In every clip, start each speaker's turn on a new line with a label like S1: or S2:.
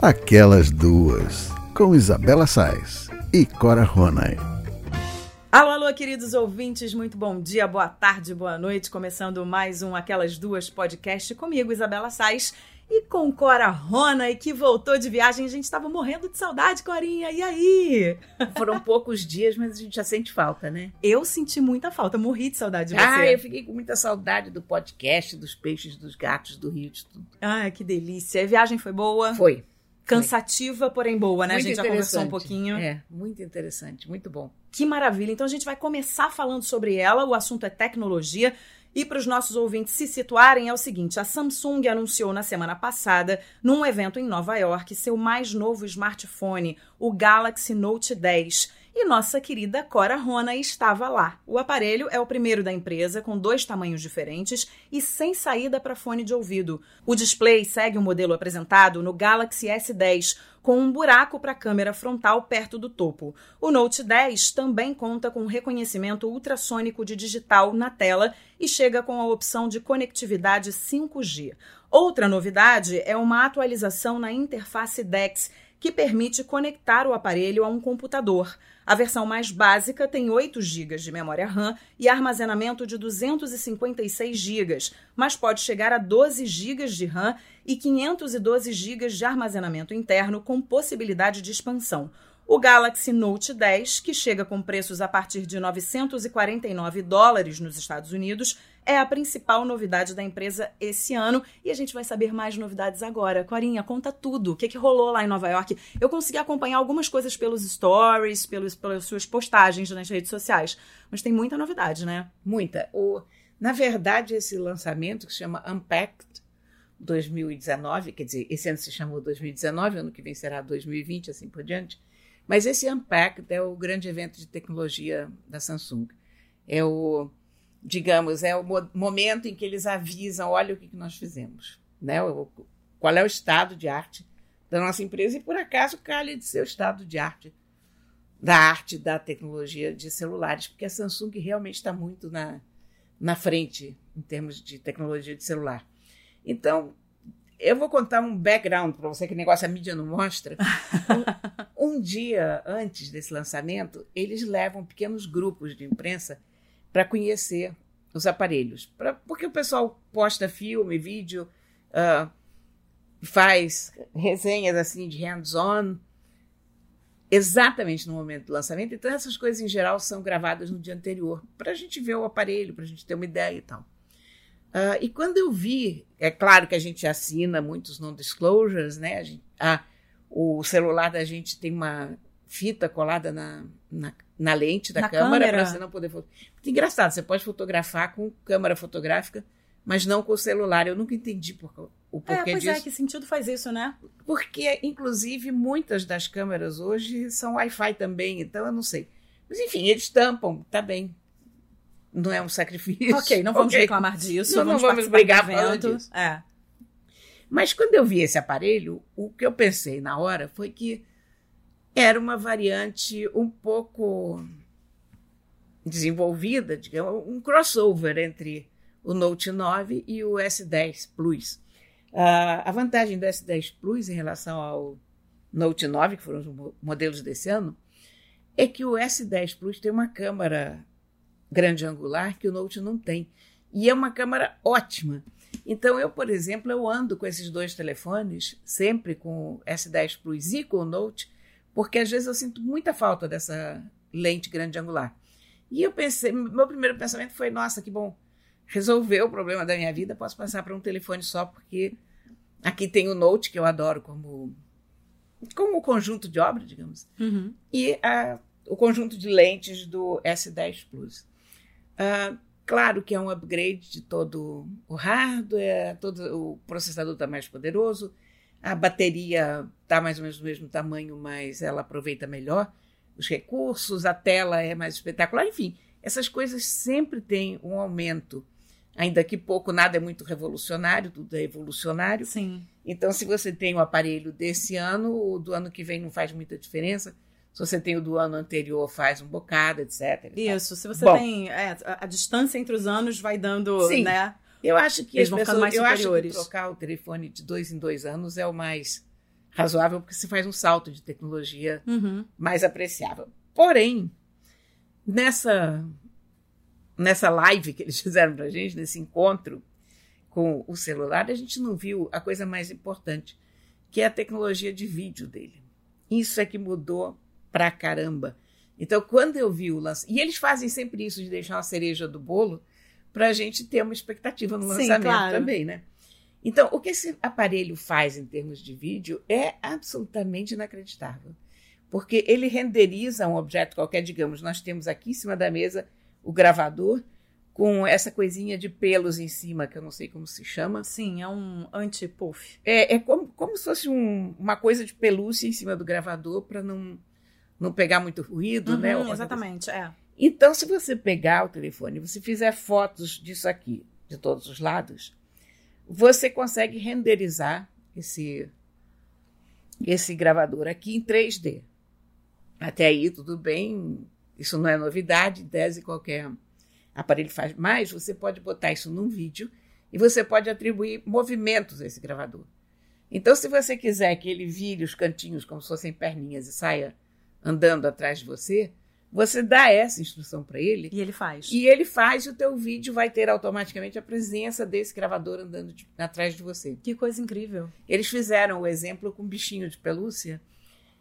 S1: Aquelas Duas, com Isabela Sais e Cora Ronay.
S2: Alô, alô, queridos ouvintes, muito bom dia, boa tarde, boa noite. Começando mais um Aquelas Duas podcast comigo, Isabela Sais, e com Cora Rona, e que voltou de viagem. A gente estava morrendo de saudade, Corinha. E aí?
S3: Foram poucos dias, mas a gente já sente falta, né?
S2: Eu senti muita falta, morri de saudade de você.
S3: Ah, eu fiquei com muita saudade do podcast, dos peixes, dos gatos, do rio, de tudo.
S2: Ah, que delícia. A viagem foi boa?
S3: Foi.
S2: Cansativa, porém boa, né?
S3: Muito
S2: a gente já conversou um pouquinho.
S3: É, muito interessante, muito bom.
S2: Que maravilha. Então a gente vai começar falando sobre ela. O assunto é tecnologia. E para os nossos ouvintes se situarem, é o seguinte: a Samsung anunciou na semana passada, num evento em Nova York, seu mais novo smartphone, o Galaxy Note 10. E nossa querida Cora Rona estava lá. O aparelho é o primeiro da empresa, com dois tamanhos diferentes e sem saída para fone de ouvido. O display segue o modelo apresentado no Galaxy S10, com um buraco para a câmera frontal perto do topo. O Note 10 também conta com reconhecimento ultrassônico de digital na tela e chega com a opção de conectividade 5G. Outra novidade é uma atualização na interface DeX que permite conectar o aparelho a um computador. A versão mais básica tem 8 GB de memória RAM e armazenamento de 256 GB, mas pode chegar a 12 GB de RAM e 512 GB de armazenamento interno com possibilidade de expansão. O Galaxy Note 10, que chega com preços a partir de 949 dólares nos Estados Unidos, é a principal novidade da empresa esse ano e a gente vai saber mais novidades agora. Corinha, conta tudo. O que, que rolou lá em Nova York? Eu consegui acompanhar algumas coisas pelos stories, pelos, pelas suas postagens nas redes sociais, mas tem muita novidade, né?
S3: Muita. O, na verdade, esse lançamento que se chama Unpacked 2019, quer dizer, esse ano se chamou 2019, ano que vem será 2020, assim por diante. Mas esse Unpacked é o grande evento de tecnologia da Samsung. É o digamos, é o momento em que eles avisam, olha o que, nós fizemos, né? Qual é o estado de arte da nossa empresa e por acaso calha de ser o estado de arte da arte da tecnologia de celulares, porque a Samsung realmente está muito na, na frente em termos de tecnologia de celular. Então, eu vou contar um background para você, que negócio a mídia não mostra. Um, um dia antes desse lançamento, eles levam pequenos grupos de imprensa para conhecer os aparelhos. Pra, porque o pessoal posta filme, vídeo, uh, faz resenhas assim de hands-on exatamente no momento do lançamento. Então, essas coisas em geral são gravadas no dia anterior, para a gente ver o aparelho, para a gente ter uma ideia e tal. Uh, e quando eu vi, é claro que a gente assina muitos non-disclosures, né? Gente, a, o celular da gente tem uma fita colada na, na na lente da
S2: na
S3: câmera, para você não poder fotografar. Muito engraçado, você pode fotografar com câmera fotográfica, mas não com o celular. Eu nunca entendi por, o porquê
S2: é, pois
S3: disso.
S2: é, que sentido faz isso, né?
S3: Porque, inclusive, muitas das câmeras hoje são Wi-Fi também, então eu não sei. Mas, enfim, eles tampam, tá bem. Não é um sacrifício.
S2: Ok, não vamos okay. reclamar disso.
S3: Não
S2: vamos,
S3: não vamos brigar evento.
S2: É.
S3: Mas quando eu vi esse aparelho, o que eu pensei na hora foi que era uma variante um pouco desenvolvida, digamos, um crossover entre o Note 9 e o S10 Plus. Uh, a vantagem do S10 Plus em relação ao Note 9, que foram os modelos desse ano, é que o S10 Plus tem uma câmera grande angular que o Note não tem. E é uma câmera ótima. Então, eu, por exemplo, eu ando com esses dois telefones, sempre com o S10 Plus e com o Note, porque às vezes eu sinto muita falta dessa lente grande angular. E eu pensei, meu primeiro pensamento foi: nossa, que bom, resolveu o problema da minha vida, posso passar para um telefone só, porque aqui tem o Note, que eu adoro como, como conjunto de obra, digamos,
S2: uhum.
S3: e a, o conjunto de lentes do S10 Plus. Uh, claro que é um upgrade de todo o hardware, todo o processador está mais poderoso, a bateria está mais ou menos do mesmo tamanho, mas ela aproveita melhor os recursos, a tela é mais espetacular, enfim, essas coisas sempre têm um aumento. Ainda que pouco, nada é muito revolucionário, tudo é evolucionário.
S2: Sim.
S3: Então, se você tem o aparelho desse ano, o do ano que vem não faz muita diferença. Se você tem o do ano anterior, faz um bocado, etc.
S2: Isso, se você
S3: Bom,
S2: tem. É, a, a distância entre os anos vai dando,
S3: Sim.
S2: né?
S3: Eu acho que
S2: Eles vão
S3: pessoas,
S2: mais
S3: eu acho que
S2: superiores.
S3: trocar o telefone de dois em dois anos é o mais razoável porque se faz um salto de tecnologia
S2: Uhum.
S3: mais apreciável. Porém, nessa nessa live que eles fizeram para a gente, nesse encontro com o celular, a gente não viu a coisa mais importante, que é a tecnologia de vídeo dele. Isso é que mudou pra caramba. Então, quando eu vi o lançamento. E eles fazem sempre isso de deixar uma cereja do bolo para a gente ter uma expectativa no
S2: Sim,
S3: lançamento
S2: claro.
S3: também, né? Então, o que esse aparelho faz em termos de vídeo é absolutamente inacreditável. Porque ele renderiza um objeto qualquer, digamos, nós temos aqui em cima da mesa o gravador com essa coisinha de pelos em cima, que eu não sei como se chama.
S2: Sim, é um anti-puff.
S3: É, é como, como se fosse um- uma coisa de pelúcia em cima do gravador para não, não pegar muito ruído, né?
S2: Uhum,
S3: Ou-
S2: exatamente, é.
S3: Então, se você pegar o telefone e você fizer fotos disso aqui, de todos os lados, você consegue renderizar esse, esse gravador aqui em 3D. Até aí, tudo bem, isso não é novidade, em tese qualquer aparelho faz, mas você pode botar isso num vídeo e você pode atribuir movimentos a esse gravador. Então, se você quiser que ele vire os cantinhos como se fossem perninhas e saia andando atrás de você, você dá essa instrução para ele
S2: E ele faz.
S3: e ele faz e o teu vídeo vai ter automaticamente a presença desse gravador andando de- atrás de você.
S2: Que coisa incrível.
S3: Eles fizeram o exemplo com um bichinho de pelúcia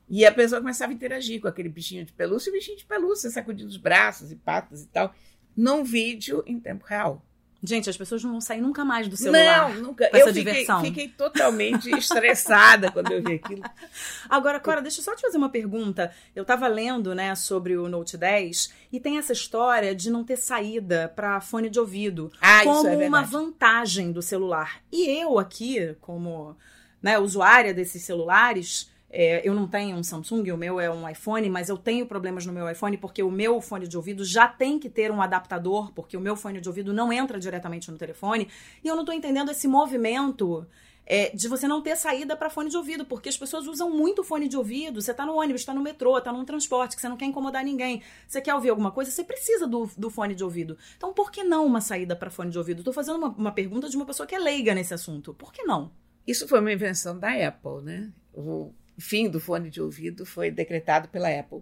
S3: e a pessoa começava a interagir com aquele bichinho de pelúcia e o bichinho de pelúcia sacudindo os braços e patas e tal, num vídeo em tempo real.
S2: Gente, as pessoas não vão sair nunca mais do celular.
S3: Não, nunca. Eu
S2: essa
S3: fiquei,
S2: diversão.
S3: fiquei totalmente estressada quando eu vi aquilo.
S2: Agora, Cora, deixa eu só te fazer uma pergunta. Eu tava lendo, né, sobre o Note 10 e tem essa história de não ter saída para fone de ouvido
S3: Ah,
S2: como
S3: isso é
S2: uma vantagem do celular. E eu aqui, como né, usuária desses celulares, é, eu não tenho um Samsung, o meu é um iPhone, mas eu tenho problemas no meu iPhone porque o meu fone de ouvido já tem que ter um adaptador, porque o meu fone de ouvido não entra diretamente no telefone. E eu não tô entendendo esse movimento é, de você não ter saída para fone de ouvido, porque as pessoas usam muito fone de ouvido. Você tá no ônibus, tá no metrô, tá num transporte, que você não quer incomodar ninguém. Você quer ouvir alguma coisa, você precisa do, do fone de ouvido. Então, por que não uma saída para fone de ouvido? Tô fazendo uma, uma pergunta de uma pessoa que é leiga nesse assunto. Por que não?
S3: Isso foi uma invenção da Apple, né? O fim do fone de ouvido foi decretado pela Apple.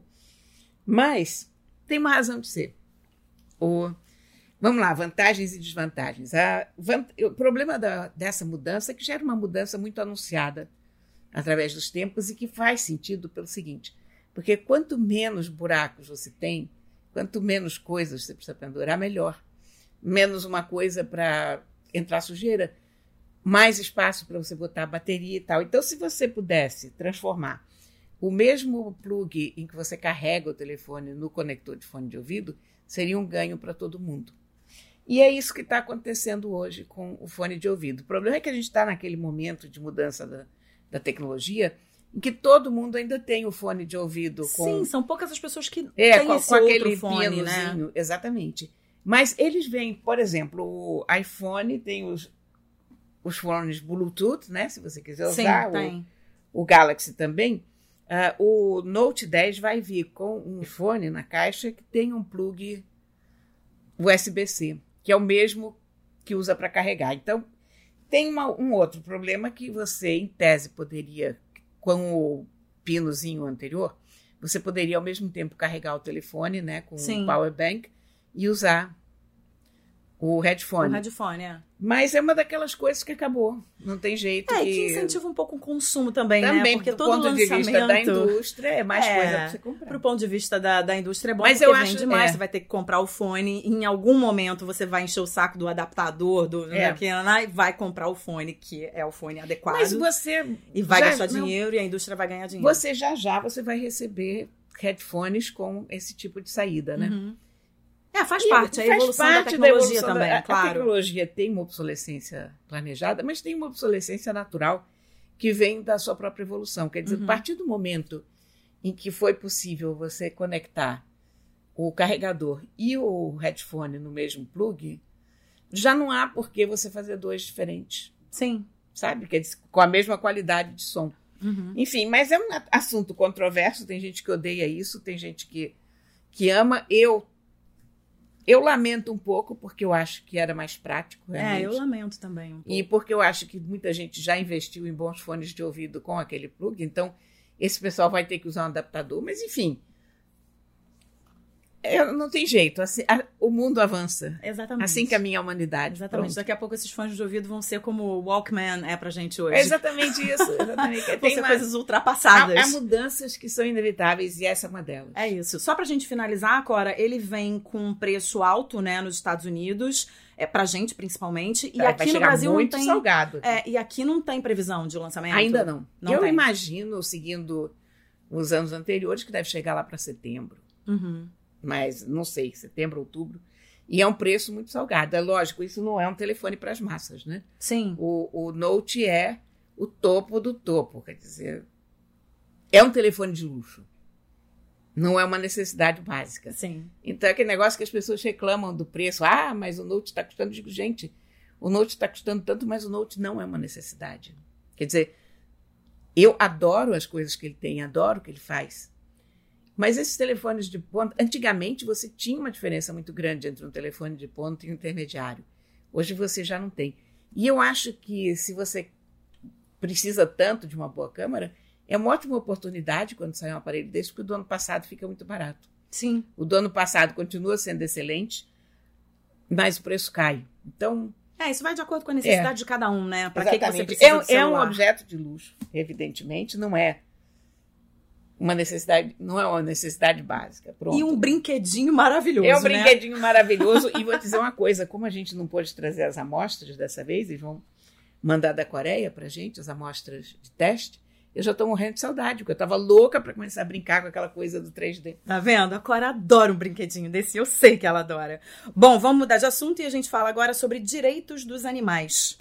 S3: Mas tem uma razão de ser. O, vamos lá, vantagens e desvantagens. A o problema da- dessa mudança é que já era uma mudança muito anunciada através dos tempos e que faz sentido pelo seguinte: porque quanto menos buracos você tem, quanto menos coisas você precisa pendurar, melhor. Menos uma coisa para entrar sujeira, mais espaço para você botar a bateria e tal. Então, se você pudesse transformar o mesmo plug em que você carrega o telefone no conector de fone de ouvido, seria um ganho para todo mundo. E é isso que está acontecendo hoje com o fone de ouvido. O problema é que a gente está naquele momento de mudança da, da tecnologia em que todo mundo ainda tem o fone de ouvido com
S2: Sim, são poucas as pessoas que
S3: é,
S2: têm
S3: com,
S2: esse
S3: com aquele
S2: fone, né?
S3: exatamente. Mas eles vêm, por exemplo, o iPhone tem os, os fones Bluetooth, né? Se você quiser
S2: Sim,
S3: usar, o,
S2: tem.
S3: o Galaxy também. Ah, o Note 10 vai vir com um fone na caixa que tem um plug USB-C, que é o mesmo que usa para carregar. Então, tem uma- um outro problema que você, em tese, poderia, com o pinozinho anterior, você poderia ao mesmo tempo carregar o telefone, né, com
S2: Sim.
S3: o power bank e usar o
S2: O
S3: headphone.
S2: headphone, é.
S3: Mas é uma daquelas coisas que acabou. Não tem jeito.
S2: É,
S3: que...
S2: que incentiva um pouco o consumo também, né?
S3: Também,
S2: Porque
S3: do
S2: todo
S3: ponto de vista da
S2: lançamento...
S3: indústria, é mais
S2: É,
S3: coisa para você comprar.
S2: Pro ponto de vista da, da indústria é bom
S3: Mas
S2: porque
S3: eu
S2: vende
S3: acho-
S2: mais,
S3: é.
S2: você vai ter que comprar o fone, e em algum momento você vai encher o saco do adaptador, do
S3: É.
S2: né, e vai comprar o fone, que é o fone adequado,
S3: Mas você
S2: e vai
S3: já-
S2: gastar
S3: não,
S2: dinheiro e a indústria vai ganhar dinheiro.
S3: Você já já você vai receber headphones com esse tipo de saída, né?
S2: Uhum. É, faz
S3: E
S2: parte, é a evolução
S3: parte
S2: da tecnologia
S3: evolução da-
S2: também,
S3: a, A
S2: claro.
S3: tecnologia tem uma obsolescência planejada, mas tem uma obsolescência natural que vem da sua própria evolução. Quer dizer,
S2: Uhum.
S3: a partir do momento em que foi possível você conectar o carregador e o headphone no mesmo plug, já não há por que você fazer dois diferentes,
S2: Sim.
S3: sabe? Quer dizer, com a mesma qualidade de som.
S2: Uhum.
S3: Enfim, mas é um assunto controverso. Tem gente que odeia isso, tem gente que, que ama. Eu Eu lamento um pouco, porque eu acho que era mais prático. Realmente.
S2: É, eu lamento também. Um
S3: e porque eu acho que muita gente já investiu em bons fones de ouvido com aquele plug, então esse pessoal vai ter que usar um adaptador, mas enfim. É, não tem jeito, assim, a, o mundo avança.
S2: Exatamente.
S3: Assim caminha a humanidade.
S2: Exatamente. Pronto. Daqui a pouco esses fones de ouvido vão ser como o Walkman é pra gente hoje.
S3: É exatamente isso. Exatamente.
S2: vão ser uma... coisas ultrapassadas.
S3: Há, há, mudanças que são inevitáveis e essa é uma delas.
S2: É isso. Só pra gente finalizar, Cora, ele vem com um preço alto, né, nos Estados Unidos. É, pra gente, principalmente. E
S3: é,
S2: aqui no Brasil
S3: muito
S2: não tem.
S3: salgado.
S2: É, e aqui não tem previsão de lançamento.
S3: Ainda não.
S2: não
S3: Eu
S2: tem.
S3: imagino, seguindo os anos anteriores, que deve chegar lá para setembro.
S2: Uhum
S3: mas não sei, setembro, outubro. E é um preço muito salgado. É lógico, isso não é um telefone para as massas, né?
S2: Sim.
S3: O, o Note é o topo do topo, quer dizer, é um telefone de luxo. Não é uma necessidade básica.
S2: Sim.
S3: Então é aquele negócio que as pessoas reclamam do preço. Ah, mas o Note está custando. Digo, gente, o Note está custando tanto, mas o Note não é uma necessidade. Quer dizer, eu adoro as coisas que ele tem, adoro o que ele faz. Mas esses telefones de ponta, antigamente você tinha uma diferença muito grande entre um telefone de ponta e um intermediário. Hoje você já não tem. E eu acho que se você precisa tanto de uma boa câmera, é uma ótima oportunidade quando sai um aparelho desse, porque o do ano passado fica muito barato.
S2: Sim.
S3: O do ano passado continua sendo excelente, mas o preço cai. Então.
S2: É, isso vai de acordo com a necessidade é. de cada um, né?
S3: Para que,
S2: que você
S3: precisa
S2: é,
S3: é um objeto de luxo, evidentemente, não é uma necessidade, não é uma necessidade básica. Pronto.
S2: E um brinquedinho maravilhoso.
S3: É um
S2: né?
S3: brinquedinho maravilhoso. e vou dizer uma coisa: como a gente não pôde trazer as amostras dessa vez, e vão mandar da Coreia para gente, as amostras de teste, eu já estou morrendo de saudade, porque eu estava louca para começar a brincar com aquela coisa do 3D.
S2: Tá vendo? A Cora adora um brinquedinho desse, eu sei que ela adora. Bom, vamos mudar de assunto e a gente fala agora sobre direitos dos animais.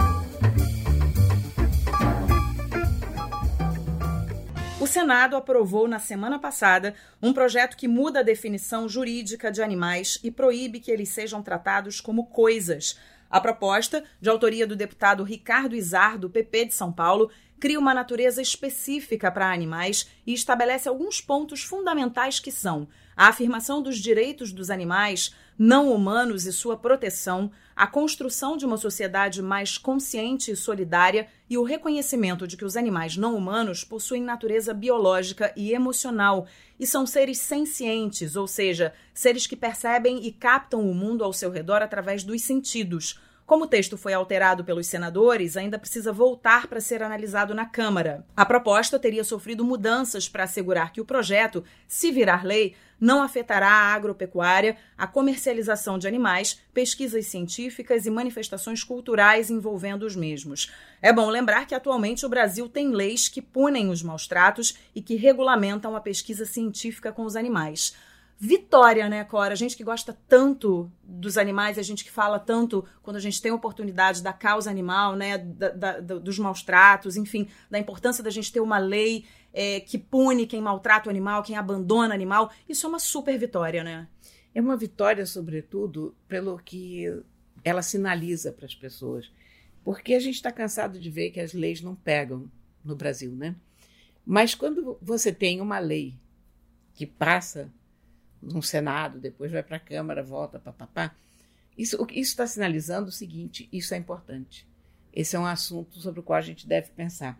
S2: O Senado aprovou na semana passada um projeto que muda a definição jurídica de animais e proíbe que eles sejam tratados como coisas. A proposta, de autoria do deputado Ricardo Izar, do PP de São Paulo, cria uma natureza específica para animais e estabelece alguns pontos fundamentais que são a afirmação dos direitos dos animais não humanos e sua proteção, a construção de uma sociedade mais consciente e solidária e o reconhecimento de que os animais não humanos possuem natureza biológica e emocional e são seres sencientes, ou seja, seres que percebem e captam o mundo ao seu redor através dos sentidos como o texto foi alterado pelos senadores, ainda precisa voltar para ser analisado na Câmara. A proposta teria sofrido mudanças para assegurar que o projeto, se virar lei, não afetará a agropecuária, a comercialização de animais, pesquisas científicas e manifestações culturais envolvendo os mesmos. É bom lembrar que atualmente o Brasil tem leis que punem os maus tratos e que regulamentam a pesquisa científica com os animais vitória, né, Cora? A gente que gosta tanto dos animais, a gente que fala tanto quando a gente tem oportunidade da causa animal, né, da, da, dos maus tratos, enfim, da importância da gente ter uma lei é, que pune quem maltrata o animal, quem abandona o animal. Isso é uma super vitória, né?
S3: É uma vitória, sobretudo, pelo que ela sinaliza para as pessoas. Porque a gente está cansado de ver que as leis não pegam no Brasil, né? Mas quando você tem uma lei que passa no Senado, depois vai para a Câmara, volta, papapá. Isso está sinalizando o seguinte: isso é importante. Esse é um assunto sobre o qual a gente deve pensar.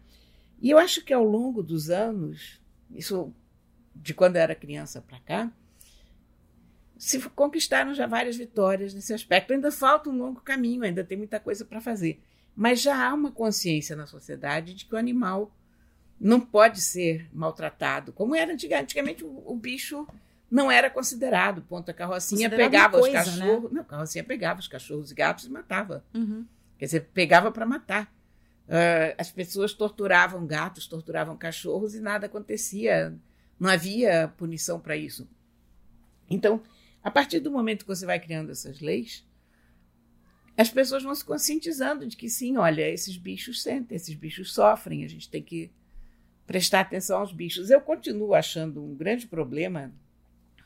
S3: E eu acho que ao longo dos anos, isso de quando eu era criança para cá, se conquistaram já várias vitórias nesse aspecto. Ainda falta um longo caminho, ainda tem muita coisa para fazer. Mas já há uma consciência na sociedade de que o animal não pode ser maltratado, como era antigamente. Antigamente o, o bicho não era considerado. Ponto, a carrocinha pegava coisa, os cachorros. Né? Não, a carrocinha pegava os cachorros e gatos e matava.
S2: Uhum.
S3: Quer dizer, pegava para matar. Uh, as pessoas torturavam gatos, torturavam cachorros e nada acontecia. Não havia punição para isso. Então, a partir do momento que você vai criando essas leis, as pessoas vão se conscientizando de que sim, olha, esses bichos sentem, esses bichos sofrem, a gente tem que prestar atenção aos bichos. Eu continuo achando um grande problema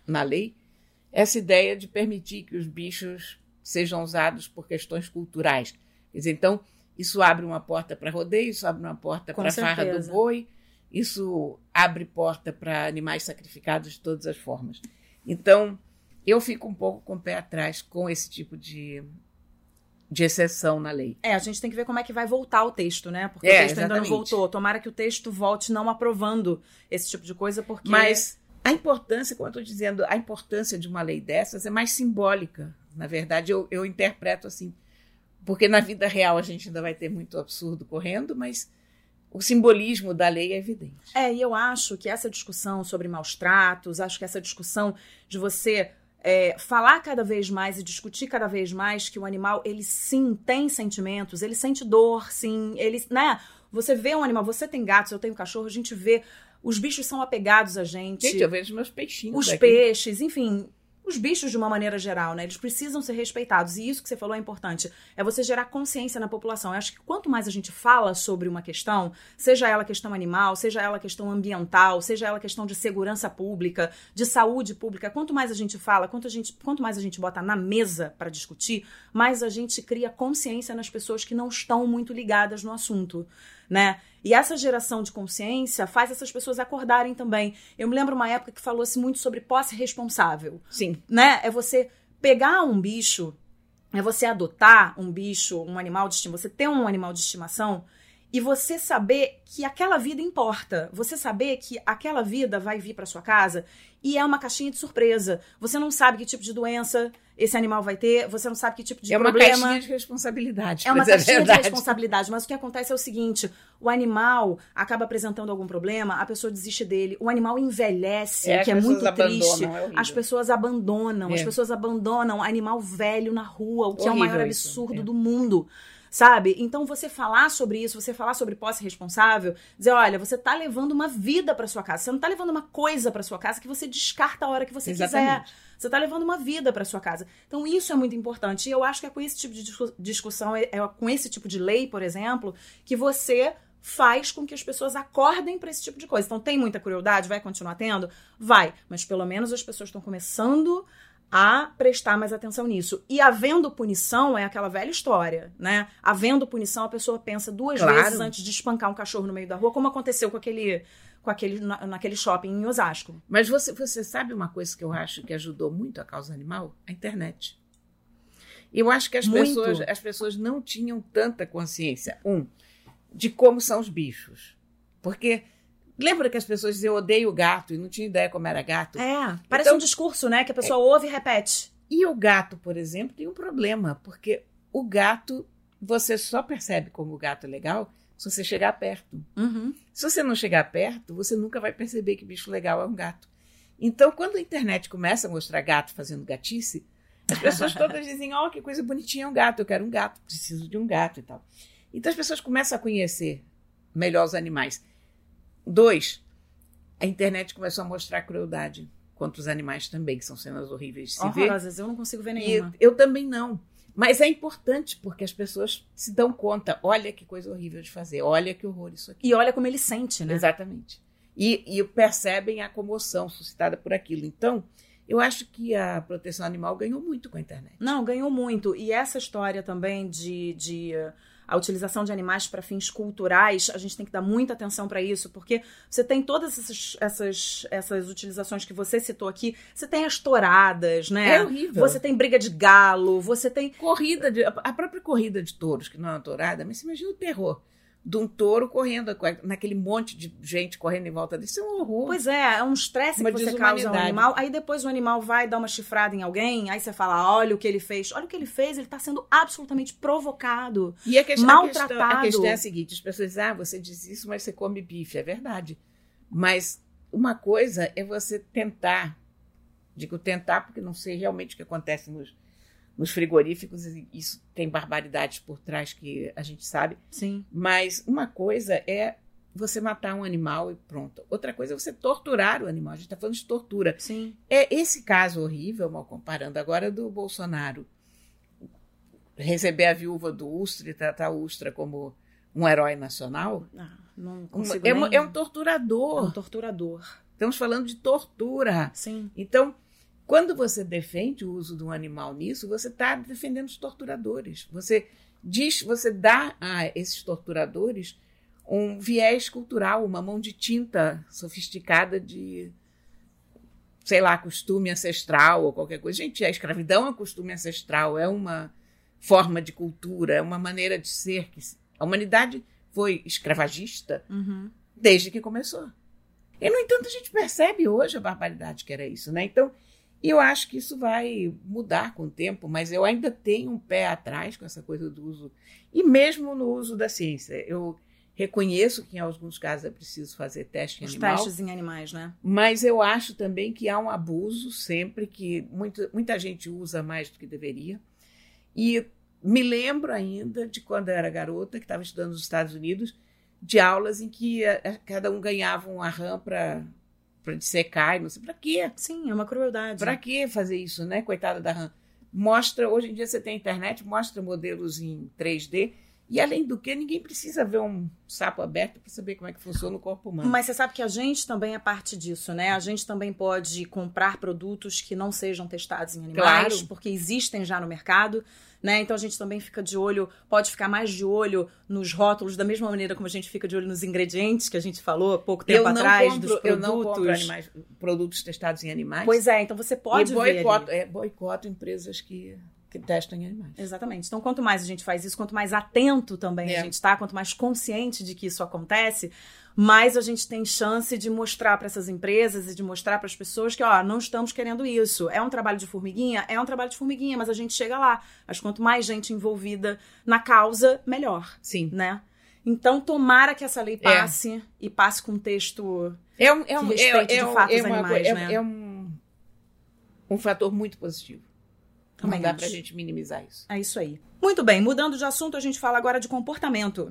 S3: na lei essa ideia de permitir que os bichos sejam usados por questões culturais. Quer dizer, então, isso abre uma porta para rodeio, isso abre uma porta para a farra do boi, isso abre porta para animais sacrificados de todas as formas. Então, eu fico um pouco com o pé atrás com esse tipo de, de exceção na lei.
S2: É, a gente tem que ver como é que vai voltar o texto, né? Porque
S3: É,
S2: o texto ainda
S3: exatamente.
S2: não voltou. Tomara que o texto volte não aprovando esse tipo de coisa, porque.
S3: Mas a importância, como eu estou dizendo, a importância de uma lei dessas é mais simbólica. Na verdade, eu, eu interpreto assim. Porque na vida real a gente ainda vai ter muito absurdo correndo, mas o simbolismo da lei é evidente.
S2: É, e eu acho que essa discussão sobre maus tratos, acho que essa discussão de você é, falar cada vez mais e discutir cada vez mais que o animal, ele sim tem sentimentos, ele sente dor, sim, ele, né? Você vê um animal, você tem gatos, eu tenho cachorro, a gente vê, os bichos são apegados a gente.
S3: Gente, eu vejo meus peixinhos.
S2: os
S3: aqui.
S2: peixes, enfim, os bichos de uma maneira geral, né? Eles precisam ser respeitados. E isso que você falou é importante. É você gerar consciência na população. Eu acho que quanto mais a gente fala sobre uma questão, seja ela questão animal, seja ela questão ambiental, seja ela questão de segurança pública, de saúde pública, quanto mais a gente fala, quanto, a gente, quanto mais a gente bota na mesa para discutir, mais a gente cria consciência nas pessoas que não estão muito ligadas no assunto, né? E essa geração de consciência faz essas pessoas acordarem também. Eu me lembro uma época que falou-se muito sobre posse responsável
S3: Sim.
S2: né? É você pegar um bicho, é você adotar um bicho, um animal de estimação, você ter um animal de estimação e você saber que aquela vida importa. Você saber que aquela vida vai vir para sua casa e é uma caixinha de surpresa. Você não sabe que tipo de doença esse animal vai ter, você não sabe que tipo de
S3: é uma
S2: problema.
S3: caixinha de responsabilidade.
S2: É uma
S3: mas
S2: caixinha de responsabilidade, mas o que acontece é o seguinte: o animal acaba apresentando algum problema, a pessoa desiste dele, o animal envelhece,
S3: É,
S2: que é muito triste.
S3: abandonam, é horrível.
S2: as pessoas abandonam, as
S3: É.
S2: pessoas abandonam animal velho na rua, o que é o
S3: Horrível
S2: maior
S3: isso,
S2: absurdo
S3: é.
S2: do mundo. Sabe? Então você falar sobre isso, você falar sobre posse responsável, dizer, olha, você tá levando uma vida para sua casa, você não tá levando uma coisa para sua casa que você descarta a hora que você quiser. Você tá levando uma vida para sua casa. Então isso é muito importante. E eu acho que é com esse tipo de discu- discussão, é, é com esse tipo de lei, por exemplo, que você faz com que as pessoas acordem para esse tipo de coisa. Então tem muita crueldade, vai continuar tendo? Vai, mas pelo menos as pessoas estão começando a prestar mais atenção nisso. E havendo punição é aquela velha história, né? Havendo punição, a pessoa pensa duas
S3: Claro.
S2: vezes antes de espancar um cachorro no meio da rua, como aconteceu com aquele com aquele na- naquele shopping em Osasco.
S3: Mas você, você sabe uma coisa que eu acho que ajudou muito a causa animal? A internet. Eu acho que as
S2: Muito.
S3: pessoas, as pessoas não tinham tanta consciência, um, de como são os bichos. Porque lembra que as pessoas diziam eu odeio gato e não tinha ideia como era gato?
S2: É, parece
S3: Então-
S2: um discurso, né, que a pessoa ouve e repete.
S3: E o gato, por exemplo, tem um problema, porque o gato, você só percebe como o gato é legal se você chegar perto.
S2: Uhum.
S3: Se você não chegar perto, você nunca vai perceber que bicho legal é um gato. Então, quando a internet começa a mostrar gato fazendo gatice, as pessoas todas dizem: Oh, que coisa bonitinha é um gato, eu quero um gato, preciso de um gato e tal. Então, as pessoas começam a conhecer melhor os animais. Dois, a internet começou a mostrar crueldade contra os animais também, que são cenas horríveis de se ver.
S2: Horrorosas, eu não consigo ver
S3: E
S2: nenhuma.
S3: eu também não. Mas é importante porque as pessoas se dão conta. Olha que coisa horrível de fazer. Olha que horror isso aqui.
S2: E olha como ele sente, né?
S3: Exatamente. E, e percebem a comoção suscitada por aquilo. Então, eu acho que a proteção animal ganhou muito com a internet.
S2: Não, ganhou muito. E essa história também de, de uh, a utilização de animais para fins culturais, a gente tem que dar muita atenção para isso, porque você tem todas essas, essas, essas utilizações que você citou aqui. Você tem as touradas, né?
S3: É horrível.
S2: Você tem briga de galo, você tem.
S3: Corrida de, a própria corrida de touros, que não é uma tourada, mas você imagina o terror de um touro correndo, naquele monte de gente correndo em volta dele. Isso é um horror.
S2: Pois é, é um estresse que você causa ao animal. Aí depois o animal vai dar uma chifrada em alguém, aí você fala: olha o que ele fez. Olha o que ele fez, ele tá sendo absolutamente provocado.
S3: E a questão, a questão,
S2: maltratado.
S3: a questão é a seguinte: as pessoas dizem, ah, você diz isso, mas você come bife. É verdade. Mas uma coisa é você tentar, digo tentar porque não sei realmente o que acontece nos, nos frigoríficos, e isso tem barbaridades por trás que a gente sabe.
S2: Sim.
S3: Mas uma coisa é você matar um animal e pronto. Outra coisa é você torturar o animal. A gente está falando de tortura.
S2: Sim.
S3: É esse caso horrível, mal comparando agora, do Bolsonaro receber a viúva do Ustra e tratar o Ustra como um herói nacional.
S2: Ah, não
S3: Um-
S2: consigo
S3: é,
S2: nem...
S3: um- é um
S2: É
S3: torturador.
S2: um torturador.
S3: Estamos falando de tortura.
S2: Sim.
S3: Então, quando você defende o uso de um animal nisso, você está defendendo os torturadores. Você diz, você dá a esses torturadores um viés cultural, uma mão de tinta sofisticada de sei lá, costume ancestral ou qualquer coisa. Gente, a escravidão é um costume ancestral, é uma forma de cultura, é uma maneira de ser. que A humanidade foi escravagista
S2: Uhum.
S3: desde que começou. E, no entanto, a gente percebe hoje a barbaridade que era isso, né? Então, eu acho que isso vai mudar com o tempo, mas eu ainda tenho um pé atrás com essa coisa do uso, e mesmo no uso da ciência. Eu reconheço que em alguns casos é preciso fazer teste em
S2: Os
S3: animal,
S2: testes em animais, né?
S3: mas eu acho também que há um abuso sempre, que muita, muita gente usa mais do que deveria. E me lembro ainda de quando eu era garota, que estava estudando nos Estados Unidos, de aulas em que eh, cada um ganhava uma rã para dissecar e não sei para quê.
S2: Sim, é uma crueldade.
S3: Para que fazer isso, né? Coitada da rã. Mostra, hoje em dia você tem internet, mostra modelos em 3D. E além do que, ninguém precisa ver um sapo aberto para saber como é que funciona o corpo humano.
S2: Mas você sabe que a gente também é parte disso, né? A gente também pode comprar produtos que não sejam testados em animais,
S3: Claro.
S2: porque existem já no mercado, né? Então a gente também fica de olho, pode ficar mais de olho nos rótulos, da mesma maneira como a gente fica de olho nos ingredientes que a gente falou há pouco tempo atrás,
S3: compro,
S2: dos
S3: eu não compro
S2: produtos.
S3: animais, produtos testados em animais.
S2: Pois é, então você pode
S3: e
S2: ver. ali.
S3: boicoto, é, boicoto empresas que, que testam em animais.
S2: Exatamente. Então, quanto mais a gente faz isso, quanto mais atento também
S3: É.
S2: a gente está, quanto mais consciente de que isso acontece, mais a gente tem chance de mostrar para essas empresas e de mostrar para as pessoas que, ó, não estamos querendo isso. É um trabalho de formiguinha? É um trabalho de formiguinha, mas a gente chega lá. Mas quanto mais gente envolvida na causa, melhor,
S3: Sim.
S2: né? Então, tomara que essa lei passe e passe com um texto.
S3: É um, é um,
S2: Que respeite
S3: é,
S2: de
S3: é,
S2: fato
S3: é
S2: animais,
S3: é-
S2: né?
S3: é um, um fator muito positivo.
S2: Também
S3: não dá pra gente minimizar isso.
S2: É isso aí. Muito bem, mudando de assunto, a gente fala agora de comportamento.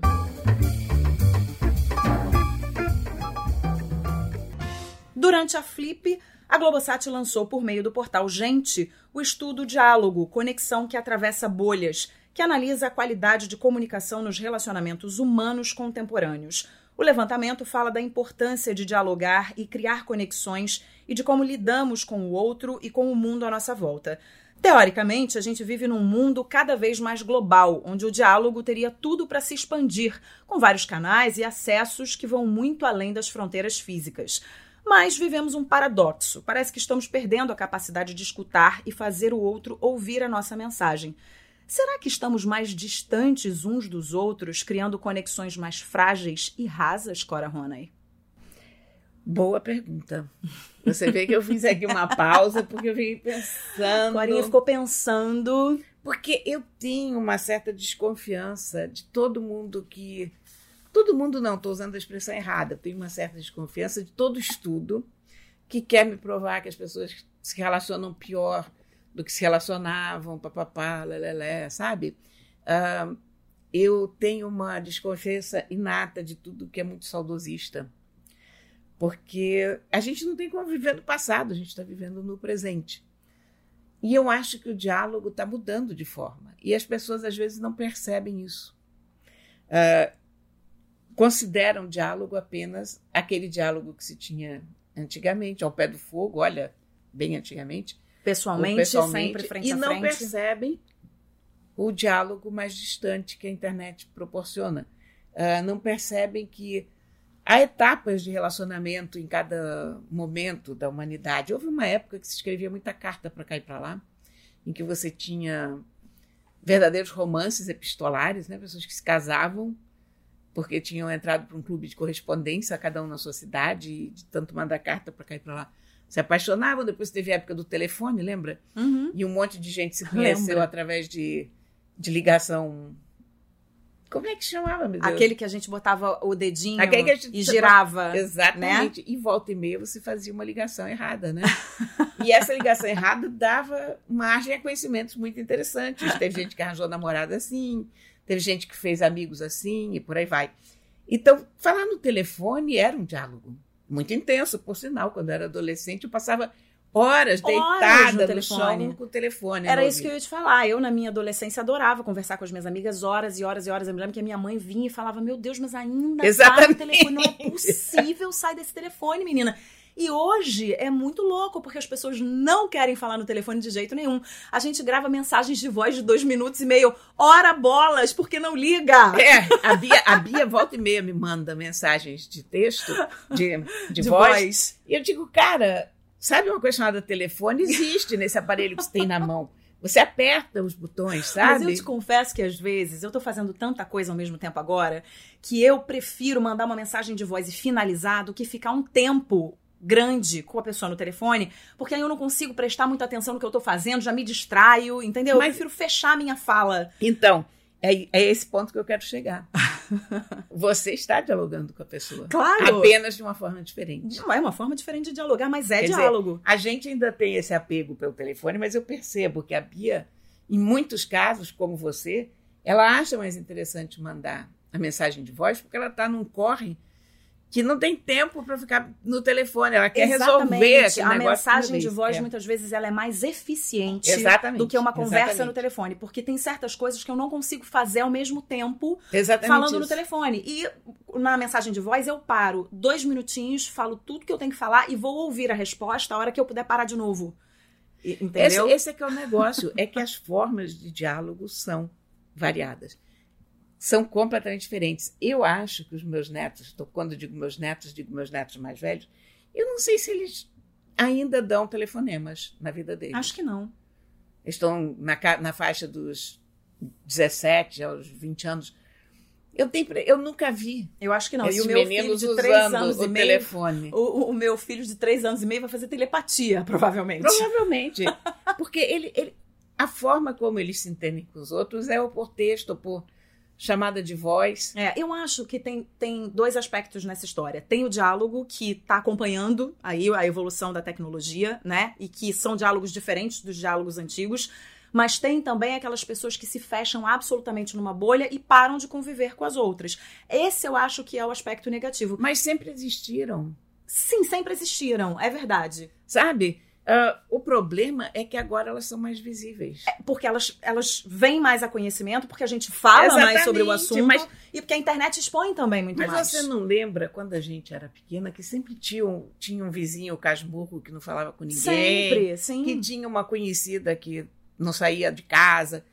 S2: Durante a Flip, a Globosat lançou por meio do portal Gente o estudo Diálogo, Conexão que atravessa bolhas, que analisa a qualidade de comunicação nos relacionamentos humanos contemporâneos. O levantamento fala da importância de dialogar e criar conexões e de como lidamos com o outro e com o mundo à nossa volta. Teoricamente, a gente vive num mundo cada vez mais global, onde o diálogo teria tudo para se expandir, com vários canais e acessos que vão muito além das fronteiras físicas. Mas vivemos um paradoxo. Parece que estamos perdendo a capacidade de escutar e fazer o outro ouvir a nossa mensagem. Será que estamos mais distantes uns dos outros, criando conexões mais frágeis e rasas, Cora Ronay?
S3: Boa pergunta. Você vê que eu fiz aqui uma pausa porque eu fiquei pensando.
S2: Corinha ficou pensando.
S3: Porque eu tenho uma certa desconfiança de todo mundo que. Todo mundo não, estou usando a expressão errada. Eu tenho uma certa desconfiança de todo estudo que quer me provar que as pessoas se relacionam pior do que se relacionavam, papapá, lelé, sabe? Ah, eu tenho uma desconfiança inata de tudo que é muito saudosista. Porque a gente não tem como viver no passado, a gente está vivendo no presente. E eu acho que o diálogo está mudando de forma. E as pessoas, às vezes, não percebem isso. Ah, consideram diálogo apenas aquele diálogo que se tinha antigamente, ao pé do fogo, olha, bem antigamente.
S2: Pessoalmente,
S3: pessoalmente,
S2: sempre frente
S3: e
S2: a
S3: não
S2: frente.
S3: percebem o diálogo mais distante que a internet proporciona. Ah, não percebem que há etapas de relacionamento em cada momento da humanidade. Houve uma época que se escrevia muita carta para cá e para lá, em que você tinha verdadeiros romances epistolares, né? pessoas que se casavam porque tinham entrado para um clube de correspondência, cada um na sua cidade, e de tanto mandar carta para cá e para lá. Se apaixonavam, depois teve a época do telefone, lembra?
S2: Uhum.
S3: E um monte de gente se conheceu
S2: Lembra.
S3: através de, de ligação. Como é que chamava, meu Deus?
S2: Aquele que a gente botava o dedinho
S3: gente-
S2: e girava.
S3: Exatamente. E volta e meia você fazia uma ligação errada, né? e essa ligação errada dava margem a conhecimentos muito interessantes. Teve gente que arranjou namorada assim, teve gente que fez amigos assim e por aí vai. Então, falar no telefone era um diálogo muito intenso, por sinal. Quando eu era adolescente, eu passava horas
S2: Horas
S3: deitada
S2: no
S3: no,
S2: telefone.
S3: chão com o telefone.
S2: Era
S3: no
S2: isso que eu ia te falar. Eu, na minha adolescência, adorava conversar com as minhas amigas horas e horas e horas. Eu me lembro que a minha mãe vinha e falava: Meu Deus, mas ainda tá no
S3: Exatamente.
S2: telefone. Não é possível sair desse telefone, menina. E hoje é muito louco, porque as pessoas não querem falar no telefone de jeito nenhum. A gente grava mensagens de voz de dois minutos e meio. Ora bolas, porque não liga?
S3: É, a Bia, a Bia volta e meia me manda mensagens de texto, de, de,
S2: De
S3: voz,
S2: voz.
S3: E eu digo, cara, Sabe uma coisa chamada telefone? Existe nesse aparelho que você tem na mão. Você aperta os botões, sabe?
S2: Mas eu te confesso que às vezes eu tô fazendo tanta coisa ao mesmo tempo agora que eu prefiro mandar uma mensagem de voz e finalizar do que ficar um tempo grande com a pessoa no telefone, porque aí eu não consigo prestar muita atenção no que eu tô fazendo, já me distraio, entendeu?
S3: Mas-
S2: Eu prefiro fechar a minha fala.
S3: Então, é, é esse ponto que eu quero chegar. Você está dialogando com a pessoa.
S2: Claro.
S3: Apenas de uma forma diferente.
S2: Não é uma forma diferente de dialogar, mas é
S3: Quer dizer,
S2: diálogo.
S3: A gente ainda tem esse apego pelo telefone, mas eu percebo que a Bia, em muitos casos, como você, ela acha mais interessante mandar a mensagem de voz porque ela está num corre que não tem tempo para ficar no telefone. Ela quer resolver aquele
S2: a mensagem de voz
S3: É.
S2: muitas vezes ela é mais eficiente
S3: Exatamente,
S2: do que uma conversa
S3: exatamente.
S2: no telefone, porque tem certas coisas que eu não consigo fazer ao mesmo tempo
S3: Exatamente
S2: falando no
S3: isso.
S2: telefone. E na mensagem de voz eu paro dois minutinhos, falo tudo que eu tenho que falar e vou ouvir a resposta a hora que eu puder parar de novo. E-
S3: Esse,
S2: Entendeu?
S3: esse é que é o negócio, é que as formas de diálogo são variadas. São completamente diferentes. Eu acho que os meus netos, quando digo meus netos, digo meus netos mais velhos, eu não sei se eles ainda dão telefonemas na vida deles.
S2: Acho que não.
S3: Estão na, na faixa dos 17 aos 20 anos. Eu, tenho, eu nunca vi
S2: Eu acho que não.
S3: esses
S2: e o meu filho de três anos e meio.
S3: telefone.
S2: O, o- o meu filho de três anos e meio vai fazer telepatia, provavelmente.
S3: Provavelmente. Porque ele, ele- a forma como eles se entendem com os outros é ou por texto, ou por chamada de voz.
S2: É, eu acho que tem, tem dois aspectos nessa história. Tem o diálogo que está acompanhando aí a evolução da tecnologia, né? E que são diálogos diferentes dos diálogos antigos. Mas tem também aquelas pessoas que se fecham absolutamente numa bolha e param de conviver com as outras. Esse eu acho que é o aspecto negativo.
S3: Mas sempre existiram,
S2: Sim, sempre existiram, é verdade.
S3: sabe? Ah, o problema é que agora elas são mais visíveis.
S2: Porque elas, elas vêm mais a conhecimento, porque a gente fala mais sobre o
S3: Exatamente,
S2: assunto.
S3: mas-
S2: E porque a internet expõe também muito
S3: Mas
S2: mais.
S3: você não lembra quando a gente era pequena que sempre tinha um, tinha um vizinho casmurro que não falava com ninguém?
S2: Sempre, sim.
S3: que tinha uma conhecida que não saía de casa.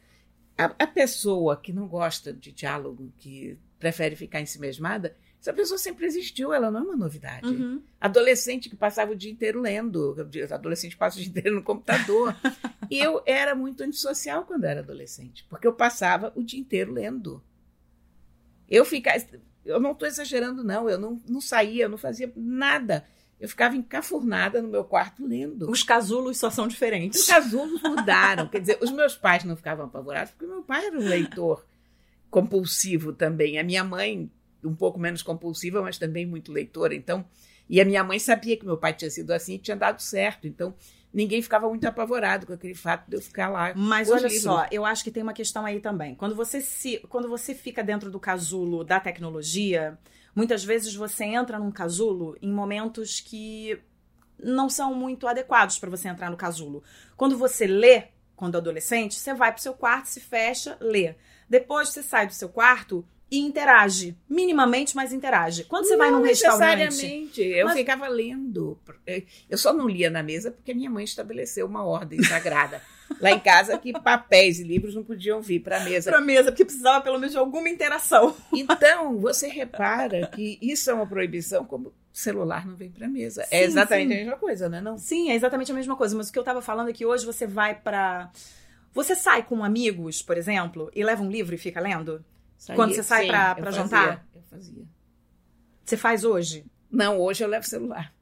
S3: A, a pessoa que não gosta de diálogo, que prefere ficar em si mesmada, essa pessoa sempre existiu, ela não é uma novidade.
S2: Uhum.
S3: Adolescente que passava o dia inteiro lendo, adolescente passa o dia inteiro no computador. e eu era muito antissocial quando era adolescente, porque eu passava o dia inteiro lendo. Eu ficava. Eu não estou exagerando, não. Eu não, não saía, eu não fazia nada. Eu ficava encafurnada no meu quarto lendo.
S2: Os casulos só são diferentes.
S3: Os casulos mudaram. Quer dizer, os meus pais não ficavam apavorados, porque meu pai era um leitor compulsivo também. A minha mãe, um pouco menos compulsiva, mas também muito leitora. Então, e a minha mãe sabia que meu pai tinha sido assim e tinha dado certo. Então, ninguém ficava muito apavorado com aquele fato de eu ficar lá.
S2: Mas olha
S3: livros.
S2: só, eu acho que tem uma questão aí também. Quando você se, quando você fica dentro do casulo da tecnologia, muitas vezes você entra num casulo em momentos que não são muito adequados para você entrar no casulo. Quando você lê, quando adolescente, você vai pro seu quarto, se fecha, lê. Depois você sai do seu quarto e interage, minimamente, mas interage. Quando você vai
S3: não
S2: num restaurante,
S3: necessariamente. Eu
S2: Mas-
S3: ficava lendo. Eu só não lia na mesa porque a minha mãe estabeleceu uma ordem sagrada. Lá em casa, que papéis e livros não podiam vir para a mesa.
S2: pra mesa, porque precisava pelo menos de alguma interação.
S3: Então, você repara que isso é uma proibição, como celular não vem para mesa.
S2: Sim,
S3: é exatamente
S2: sim.
S3: a mesma coisa, não é não?
S2: Sim, é exatamente a mesma coisa. Mas o que eu tava falando é que hoje você vai pra. Você sai com amigos, por exemplo, e leva um livro e fica lendo? Quando você sai pra-
S3: eu
S2: pra
S3: fazia,
S2: jantar?
S3: Eu fazia.
S2: Você faz hoje?
S3: Não, hoje eu levo celular.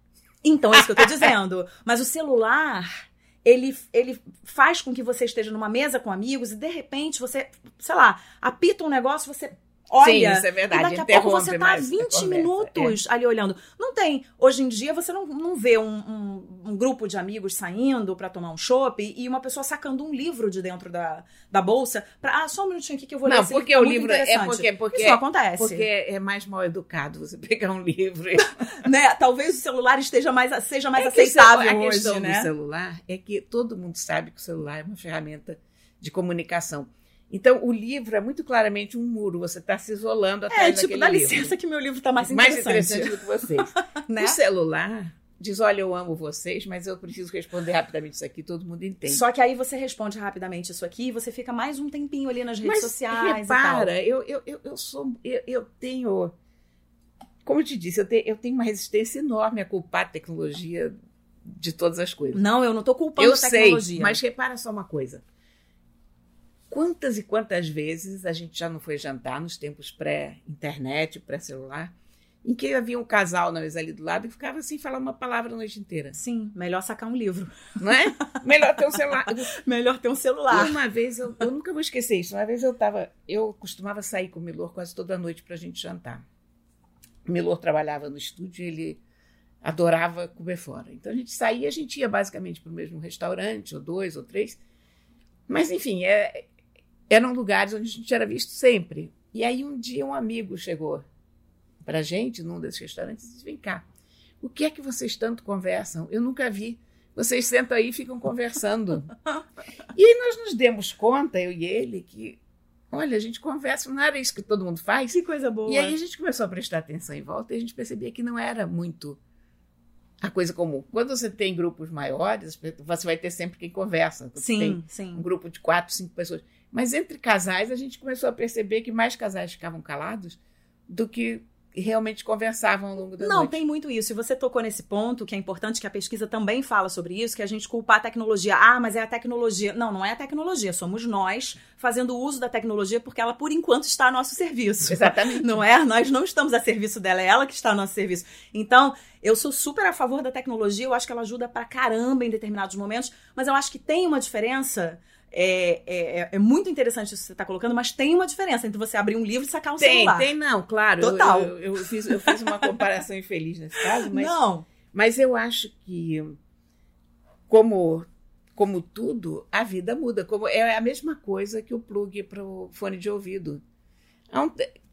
S2: Então, é isso que eu tô dizendo. Mas o celular, ele, ele faz com que você esteja numa mesa com amigos e de repente você, sei lá, apita um negócio, você olha.
S3: Sim, isso é verdade.
S2: E daqui a pouco você tá
S3: mais a
S2: 20
S3: conversa.
S2: minutos ali olhando. Não tem. Hoje em dia você não, não vê um, um- um grupo de amigos saindo pra tomar um chopp e uma pessoa sacando um livro de dentro da, da bolsa pra. Ah, só um minutinho aqui que eu vou ler.
S3: Não, porque o
S2: muito
S3: livro é
S2: interessante."
S3: porque, porque,
S2: Isso acontece.
S3: porque é mais mal educado você pegar um livro. e-
S2: né? Talvez o celular esteja mais, seja mais
S3: É
S2: aceitável
S3: a
S2: hoje,
S3: questão
S2: né?
S3: do celular é que todo mundo sabe que o celular é uma ferramenta de comunicação. Então, o livro é muito claramente um muro, você está se isolando atrás
S2: É, tipo, dá
S3: livro.
S2: licença que meu livro tá mais
S3: mais
S2: interessante.
S3: interessante do que vocês.
S2: né?
S3: O celular diz, olha, eu amo vocês, mas eu preciso responder rapidamente isso aqui, todo mundo entende.
S2: Só que aí você responde rapidamente isso aqui e você fica mais um tempinho ali nas redes
S3: mas
S2: sociais
S3: repara, eu, eu, eu, eu sou, eu, eu tenho, como eu te disse, eu, te- eu tenho uma resistência enorme a culpar a tecnologia de todas as coisas.
S2: Não, eu não estou culpando
S3: eu
S2: a tecnologia.
S3: sei, mas repara só uma coisa. Quantas e quantas vezes a gente já não foi jantar nos tempos pré-internet, pré-celular, em que havia um casal na mesa ali do lado que ficava assim falando uma palavra a noite inteira.
S2: Sim, melhor sacar um livro.
S3: Não é? Melhor ter um celular.
S2: melhor ter um celular.
S3: E uma vez, eu, eu nunca vou esquecer isso, uma vez eu estava, eu costumava sair com o Milor quase toda noite para a gente jantar. O Milor trabalhava no estúdio e ele adorava comer fora. Então a gente saía, a gente ia basicamente para o mesmo restaurante, ou dois, ou três. Mas, enfim, é, eram lugares onde a gente era visto sempre. E aí um dia um amigo chegou para a gente num desses restaurantes e disse: Vem cá, o que é que vocês tanto conversam? Eu nunca vi. Vocês sentam aí e ficam conversando. e aí nós nos demos conta, eu e ele, que, olha, a gente conversa, não era isso que todo mundo faz.
S2: Que coisa boa.
S3: E aí a gente começou a prestar atenção em volta e a gente percebia que não era muito a coisa comum. Quando você tem grupos maiores, você vai ter sempre quem conversa.
S2: Sim,
S3: tem
S2: sim.
S3: Um grupo de quatro, cinco pessoas. Mas entre casais, a gente começou a perceber que mais casais ficavam calados do que realmente conversavam ao longo da
S2: Não,
S3: noite.
S2: tem muito isso. E você tocou nesse ponto, que é importante, que a pesquisa também fala sobre isso, que a gente culpar a tecnologia. Ah, mas é a tecnologia. Não, não é a tecnologia. Somos nós fazendo uso da tecnologia porque ela, por enquanto, está a nosso serviço.
S3: Exatamente.
S2: Não é? Nós não estamos a serviço dela, é ela que está a nosso serviço. Então, eu sou super a favor da tecnologia, eu acho que ela ajuda pra caramba em determinados momentos, mas eu acho que tem uma diferença é, é, é, muito interessante isso que você está colocando, mas tem uma diferença entre você abrir um livro e sacar um
S3: tem,
S2: celular.
S3: Tem, não, claro.
S2: Total.
S3: Eu, eu, eu, fiz, eu fiz uma comparação infeliz nesse caso, mas,
S2: não.
S3: mas eu acho que, como, como tudo, a vida muda. Como, é a mesma coisa que o plug para o fone de ouvido.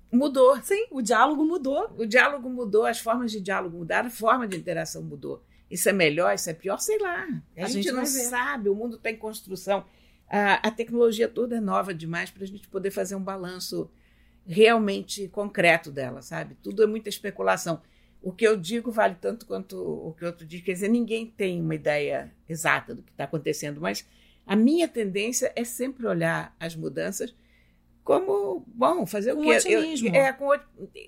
S3: Mudou.
S2: Sim, o diálogo mudou.
S3: O diálogo mudou, as formas de diálogo mudaram, a forma de interação mudou. Isso é melhor, isso é pior, sei lá. A, a gente, gente não sabe, o mundo está em construção a, a tecnologia toda é nova demais para a gente poder fazer um balanço realmente concreto dela, sabe? Tudo é muita especulação. O que eu digo vale tanto quanto o que outro diz. Quer dizer, ninguém tem uma ideia exata do que está acontecendo, mas a minha tendência é sempre olhar as mudanças como, bom, fazer
S2: com
S3: o quê?
S2: Otimismo.
S3: Eu, é, com,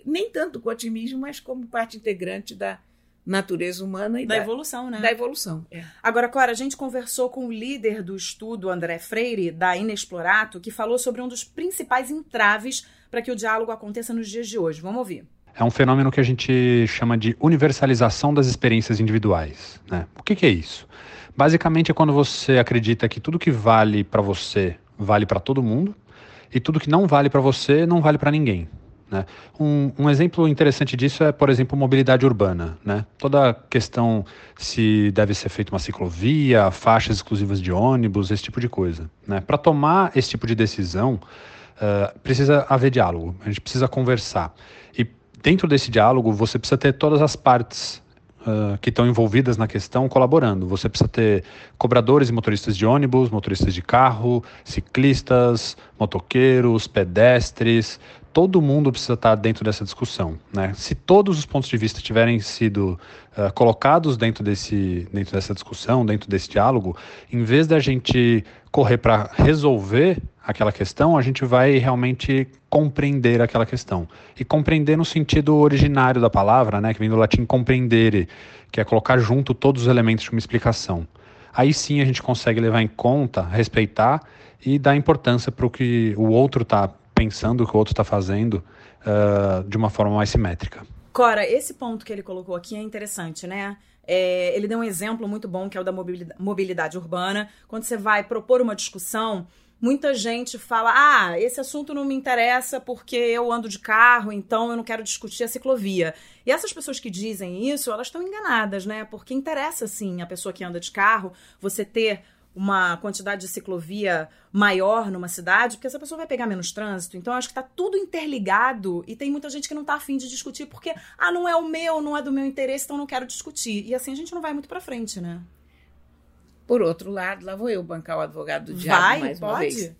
S3: nem tanto com otimismo, mas como parte integrante da, natureza humana e
S2: da,
S3: da
S2: evolução, né?
S3: Da evolução. É.
S2: Agora, Cora, a gente conversou com o líder do estudo, André Freire, da Inexplorato, que falou sobre um dos principais entraves para que o diálogo aconteça nos dias de hoje. Vamos ouvir.
S4: É um fenômeno que a gente chama de universalização das experiências individuais. Né? O que, que é isso? Basicamente é quando você acredita que tudo que vale para você vale para todo mundo e tudo que não vale para você não vale para ninguém. Né? Um, um, exemplo interessante disso é, por exemplo, mobilidade urbana. Né? Toda a questão se deve ser feita uma ciclovia, faixas exclusivas de ônibus, esse tipo de coisa. Né? Para tomar esse tipo de decisão, uh, precisa haver diálogo, a gente precisa conversar. E dentro desse diálogo, você precisa ter todas as partes Uh, que estão envolvidas na questão colaborando. Você precisa ter cobradores e motoristas de ônibus, motoristas de carro, ciclistas, motoqueiros, pedestres, todo mundo precisa estar dentro dessa discussão. Né? Se todos os pontos de vista tiverem sido uh, colocados dentro, desse, dentro dessa discussão, dentro desse diálogo, em vez da gente correr para resolver aquela questão, a gente vai realmente compreender aquela questão. E compreender no sentido originário da palavra, né, que vem do latim compreendere, que é colocar junto todos os elementos de uma explicação. Aí sim a gente consegue levar em conta, respeitar e dar importância para o que o outro está pensando o que o outro está fazendo uh, de uma forma mais simétrica.
S2: Cora, esse ponto que ele colocou aqui é interessante, né? É, ele deu um exemplo muito bom que é o da mobilidade, mobilidade urbana. Quando você vai propor uma discussão, muita gente fala: ah, esse assunto não me interessa porque eu ando de carro, então eu não quero discutir a ciclovia. E essas pessoas que dizem isso, elas estão enganadas, né? Porque interessa sim a pessoa que anda de carro você ter uma quantidade de ciclovia maior numa cidade, porque essa pessoa vai pegar menos trânsito. Então, acho que está tudo interligado e tem muita gente que não está afim de discutir porque, ah, não é o meu, não é do meu interesse, então não quero discutir. E assim a gente não vai muito para frente, né?
S3: Por outro lado, lá vou eu bancar o advogado do diabo
S2: vai,
S3: mais
S2: pode?
S3: uma vez.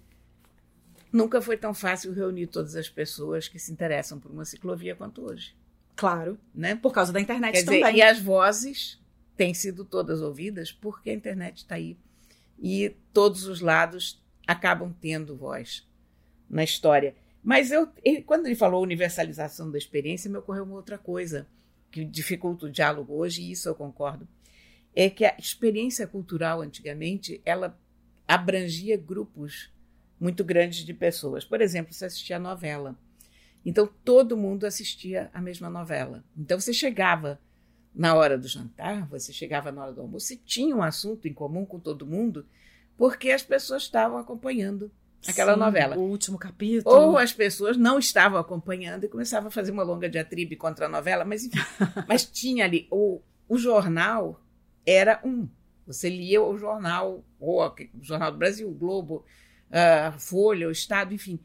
S3: Nunca foi tão fácil reunir todas as pessoas que se interessam por uma ciclovia quanto hoje.
S2: Claro,
S3: né?
S2: Por causa da internet
S3: Quer
S2: também.
S3: Dizer, e as vozes têm sido todas ouvidas porque a internet está aí e todos os lados acabam tendo voz na história. Mas eu, ele, quando ele falou universalização da experiência, me ocorreu uma outra coisa que dificulta o diálogo hoje, e isso eu concordo. é que a experiência cultural antigamente ela abrangia grupos muito grandes de pessoas. Por exemplo, você assistia a novela. Então todo mundo assistia a mesma novela. Então você chegava na hora do jantar, você chegava na hora do almoço e tinha um assunto em comum com todo mundo, porque as pessoas estavam acompanhando aquela
S2: Sim,
S3: novela.
S2: O último capítulo.
S3: Ou as pessoas não estavam acompanhando e começavam a fazer uma longa diatribe contra a novela, mas enfim, mas tinha ali o, o jornal era um. Você lia o jornal, ou o Jornal do Brasil, o Globo, a Folha, o Estado, enfim.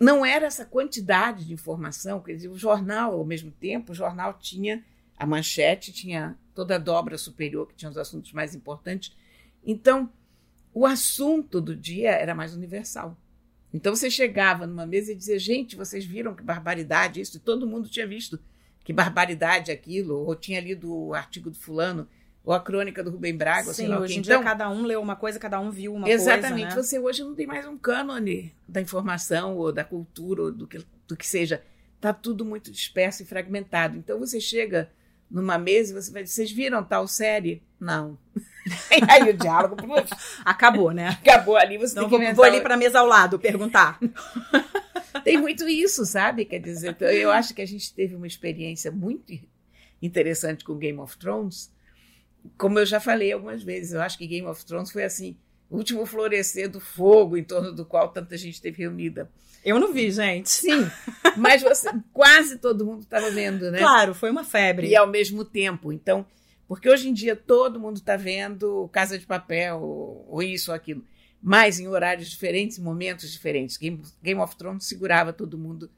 S3: Não era essa quantidade de informação, quer dizer, o jornal, ao mesmo tempo, o jornal tinha a manchete, tinha toda a dobra superior, que tinha os assuntos mais importantes. Então, o assunto do dia era mais universal. Então você chegava numa mesa e dizia, gente, vocês viram que barbaridade isso? E todo mundo tinha visto que barbaridade aquilo, ou tinha lido o artigo do fulano, ou a crônica do Rubem Braga.
S2: Sim, hoje em
S3: então,
S2: dia cada um leu uma coisa, cada um viu uma
S3: Exatamente.
S2: coisa. né?
S3: Você hoje não tem mais um cânone da informação, ou da cultura, ou do que, do que seja. Está tudo muito disperso e fragmentado. Então você chega numa mesa e você vai dizer, vocês viram tal série? Não. e aí o diálogo
S2: Acabou, né?
S3: acabou ali, você
S2: Então
S3: tem que
S2: vou, vou ali para a mesa ao lado perguntar.
S3: Tem muito isso, sabe? Quer dizer, então, eu acho que a gente teve uma experiência muito interessante com Game of Thrones. Como eu já falei algumas vezes, eu acho que Game of Thrones foi assim, o último florescer do fogo em torno do qual tanta gente esteve reunida.
S2: Eu não vi, gente.
S3: Sim, mas você, quase todo mundo estava vendo, né?
S2: Claro, foi uma febre.
S3: E ao mesmo tempo. Então, porque hoje em dia todo mundo está vendo Casa de Papel, ou, isso ou aquilo mas em horários diferentes, momentos diferentes. Game, Game of Thrones segurava todo mundo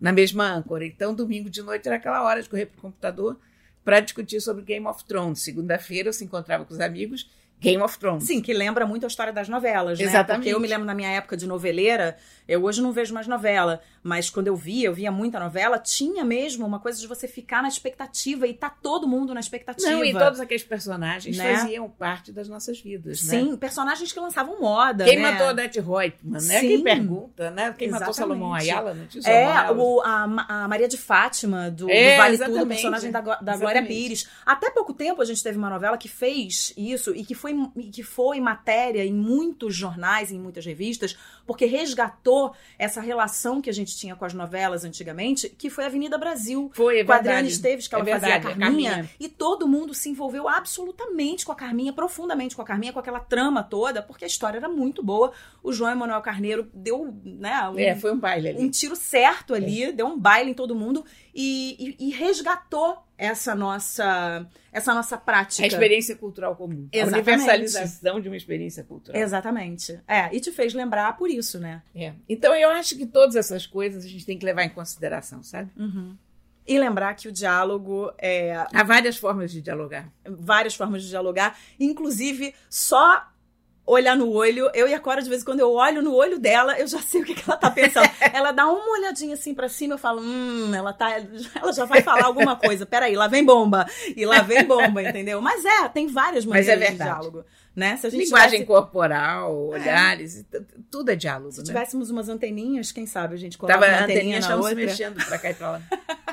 S3: na mesma âncora. Então, domingo de noite era aquela hora de correr para o computador para discutir sobre Game of Thrones. Segunda-feira eu se encontrava com os amigos, Game of Thrones.
S2: Sim, que lembra muito a história das novelas, né?
S3: Exatamente.
S2: Porque eu me lembro na minha época de noveleira, eu hoje não vejo mais novela, mas quando eu via, eu via muita novela, tinha mesmo uma coisa de você ficar na expectativa e tá todo mundo na expectativa.
S3: Não, e todos aqueles personagens
S2: Né?
S3: faziam parte das nossas vidas, né?
S2: Sim, personagens que lançavam moda,
S3: Quem
S2: né?
S3: matou Odete Reutemann, né?
S2: Sim.
S3: Quem pergunta, né? Quem matou
S2: Exatamente.
S3: Salomão Ayala? Não tinha
S2: É,
S3: Ayala?
S2: o- a, a Maria de Fátima, do,
S3: É,
S2: do Vale Tudo, personagem da, da Glória. Pires. Até pouco tempo a gente teve uma novela que fez isso e que foi, que foi matéria em muitos jornais, em muitas revistas, porque resgatou essa relação que a gente tinha com as novelas antigamente, que foi Avenida Brasil.
S3: Foi, é
S2: com a Adriana
S3: verdade.
S2: Esteves, que ela
S3: É
S2: fazia
S3: verdade,
S2: a
S3: a
S2: Carminha,
S3: Carminha.
S2: e todo mundo se envolveu absolutamente com a Carminha, profundamente com a Carminha, com aquela trama toda, porque a história era muito boa. O João Emanuel Carneiro deu, né, um,
S3: É, foi um baile ali.
S2: um tiro certo ali, deu um baile em todo mundo e, e- e resgatou essa nossa essa nossa prática.
S3: A experiência cultural comum.
S2: Exatamente.
S3: A universalização de uma experiência cultural.
S2: Exatamente. É, e te fez lembrar por isso, né?
S3: É. Então eu acho que todas essas coisas a gente tem que levar em consideração, sabe?
S2: E lembrar que o diálogo é
S3: Há várias formas de dialogar.
S2: várias formas de dialogar, inclusive só olhar no olho. Eu e a Cora, de vez em quando, eu olho no olho dela, eu já sei o que, que ela tá pensando. ela dá uma olhadinha assim pra cima, eu falo, hum, ela tá. Ela já vai falar alguma coisa. Peraí, lá vem bomba. E lá vem bomba, entendeu? Mas é, tem várias
S3: Mas
S2: maneiras
S3: é
S2: de
S3: verdade.
S2: diálogo. Né? Se a gente
S3: Linguagem
S2: tivesse,
S3: corporal, olhares, e t- t- tudo é diálogo,
S2: se
S3: né?
S2: tivéssemos umas anteninhas, quem sabe a gente coloca
S3: Tava
S2: uma anteninha
S3: anteninha,
S2: na outra.
S3: mexendo pra cá e pra lá.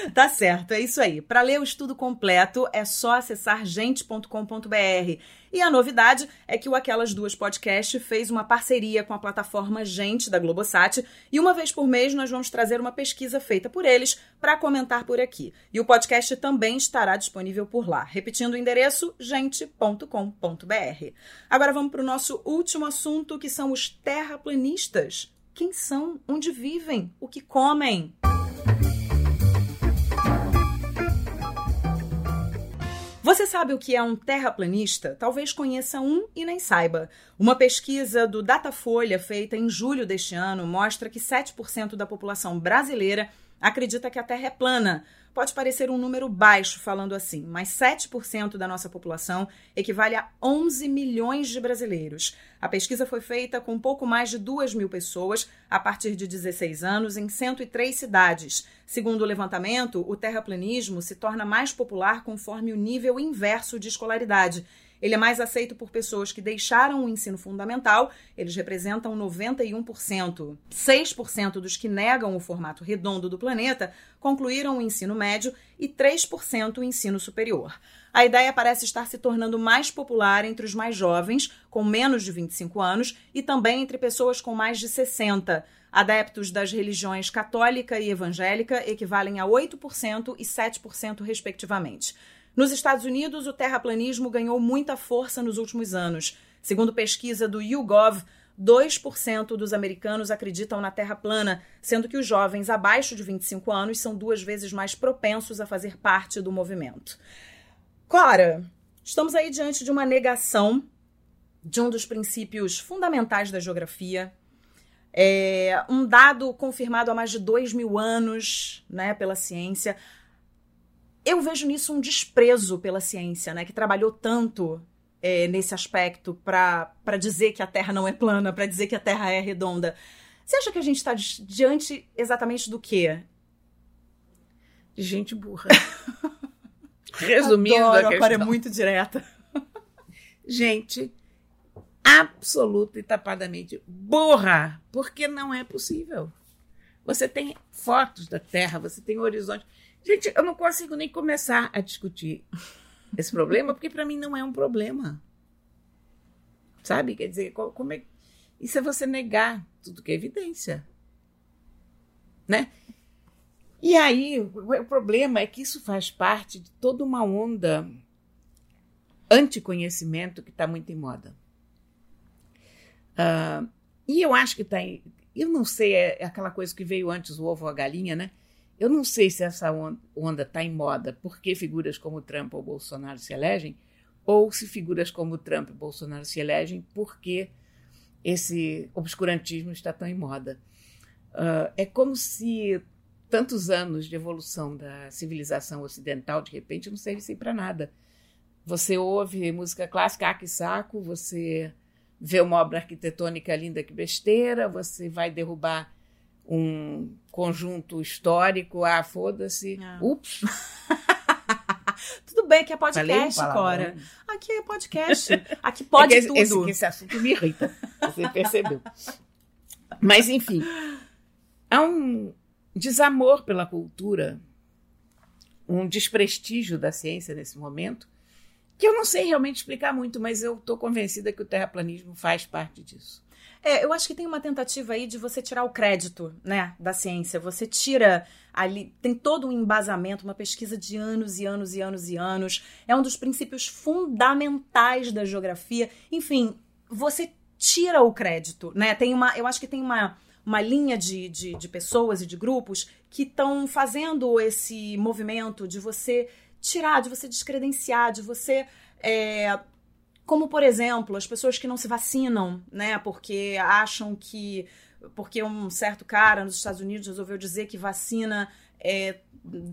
S2: Tá certo, é isso aí. Para ler o estudo completo é só acessar gente.com.br. E a novidade é que o Aquelas Duas Podcast fez uma parceria com a plataforma Gente da Globosat e uma vez por mês nós vamos trazer uma pesquisa feita por eles para comentar por aqui. E o podcast também estará disponível por lá. Repetindo o endereço gente.com.br. Agora vamos para o nosso último assunto, que são os terraplanistas. Quem são? Onde vivem? O que comem? Você sabe o que é um terraplanista? Talvez conheça um e nem saiba. Uma pesquisa do Datafolha feita em julho deste ano mostra que 7% da população brasileira acredita que a Terra é plana. Pode parecer um número baixo falando assim, mas 7% da nossa população equivale a 11 milhões de brasileiros. A pesquisa foi feita com pouco mais de 2 mil pessoas a partir de 16 anos em 103 cidades. Segundo o levantamento, o terraplanismo se torna mais popular conforme o nível inverso de escolaridade. Ele é mais aceito por pessoas que deixaram o ensino fundamental, eles representam 91%. 6% dos que negam o formato redondo do planeta concluíram o ensino médio e 3% o ensino superior. A ideia parece estar se tornando mais popular entre os mais jovens, com menos de 25 anos, e também entre pessoas com mais de 60. Adeptos das religiões católica e evangélica equivalem a 8% e 7%, respectivamente. Nos Estados Unidos, o terraplanismo ganhou muita força nos últimos anos. Segundo pesquisa do YouGov, 2% dos americanos acreditam na Terra plana, sendo que os jovens abaixo de 25 anos são duas vezes mais propensos a fazer parte do movimento. Cora, estamos aí diante de uma negação de um dos princípios fundamentais da geografia. É um dado confirmado há mais de dois mil anos né, pela ciência eu vejo nisso um desprezo pela ciência, né? Que trabalhou tanto é, nesse aspecto para dizer que a Terra não é plana, para dizer que a Terra é redonda. Você acha que a gente está diante exatamente do quê?
S3: De gente burra. Resumindo,
S2: Adoro,
S3: a questão.
S2: é muito direta.
S3: Gente absoluta e tapadamente burra, porque não é possível. Você tem fotos da Terra, você tem horizonte. Gente, eu não consigo nem começar a discutir esse problema, porque para mim não é um problema. Sabe? Quer dizer, como é. Isso é você negar tudo que é evidência. Né? E aí, o problema é que isso faz parte de toda uma onda anticonhecimento que está muito em moda. Uh, e eu acho que está. Eu não sei, é aquela coisa que veio antes o ovo ou a galinha, né? Eu não sei se essa onda está em moda porque figuras como Trump ou Bolsonaro se elegem, ou se figuras como Trump e Bolsonaro se elegem porque esse obscurantismo está tão em moda. Uh, é como se tantos anos de evolução da civilização ocidental, de repente, não servissem para nada. Você ouve música clássica, ah, que saco, você vê uma obra arquitetônica linda, que besteira, você vai derrubar um conjunto histórico, ah, foda-se. Ah. Ups!
S2: Tudo bem que é podcast, Cora. Aqui é podcast. Aqui pode é
S3: esse,
S2: tudo.
S3: Esse, esse assunto me irrita. Você percebeu. Mas, enfim, há um desamor pela cultura, um desprestígio da ciência nesse momento, que eu não sei realmente explicar muito, mas eu estou convencida que o terraplanismo faz parte disso.
S2: É, eu acho que tem uma tentativa aí de você tirar o crédito, né, da ciência. Você tira ali, tem todo um embasamento, uma pesquisa de anos e anos e anos e anos. É um dos princípios fundamentais da geografia. Enfim, você tira o crédito, né? Tem uma, eu acho que tem uma uma linha de, de, de pessoas e de grupos que estão fazendo esse movimento de você tirar, de você descredenciar, de você é, como, por exemplo, as pessoas que não se vacinam, né? Porque acham que. Porque um certo cara nos Estados Unidos resolveu dizer que vacina é,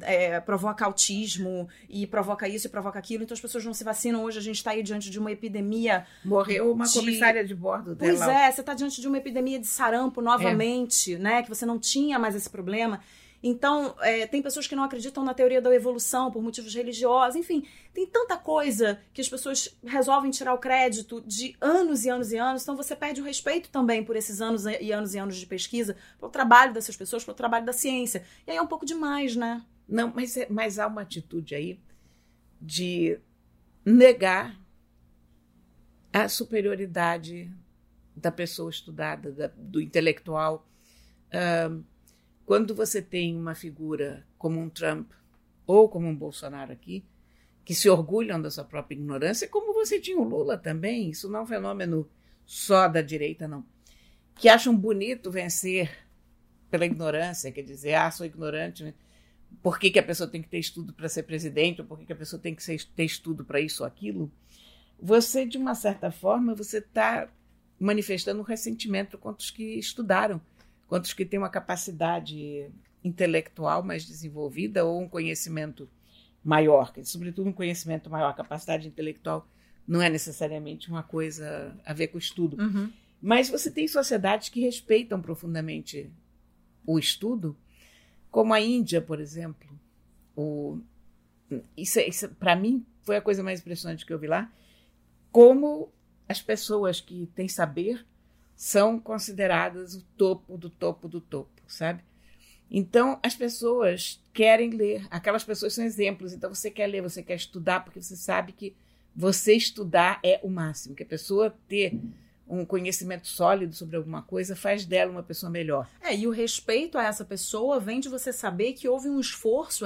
S2: é, provoca autismo e provoca isso e provoca aquilo, então as pessoas não se vacinam. Hoje a gente está aí diante de uma epidemia.
S3: Morreu uma de... comissária de bordo dela.
S2: Pois é, você está diante de uma epidemia de sarampo novamente, é. né? Que você não tinha mais esse problema. Então, é, tem pessoas que não acreditam na teoria da evolução por motivos religiosos. Enfim, tem tanta coisa que as pessoas resolvem tirar o crédito de anos e anos e anos. Então, você perde o respeito também por esses anos e anos e anos de pesquisa, pelo trabalho dessas pessoas, pelo trabalho da ciência. E aí é um pouco demais, né?
S3: Não, mas, é, mas há uma atitude aí de negar a superioridade da pessoa estudada, da, do intelectual. Uh, quando você tem uma figura como um Trump ou como um Bolsonaro aqui, que se orgulham da sua própria ignorância, como você tinha o Lula também, isso não é um fenômeno só da direita, não. Que acham bonito vencer pela ignorância, quer dizer, ah, sou ignorante, né? por que, que a pessoa tem que ter estudo para ser presidente, ou por que, que a pessoa tem que ter estudo para isso ou aquilo, você, de uma certa forma, você está manifestando um ressentimento contra os que estudaram quantos que têm uma capacidade intelectual mais desenvolvida ou um conhecimento maior, sobretudo um conhecimento maior, capacidade intelectual não é necessariamente uma coisa a ver com estudo. Uhum. Mas você tem sociedades que respeitam profundamente o estudo, como a Índia, por exemplo. O, isso, isso para mim foi a coisa mais impressionante que eu vi lá. como as pessoas que têm saber são consideradas o topo do topo do topo, sabe? Então, as pessoas querem ler, aquelas pessoas são exemplos. Então, você quer ler, você quer estudar, porque você sabe que você estudar é o máximo, que a pessoa ter um conhecimento sólido sobre alguma coisa faz dela uma pessoa melhor.
S2: É, e o respeito a essa pessoa vem de você saber que houve um esforço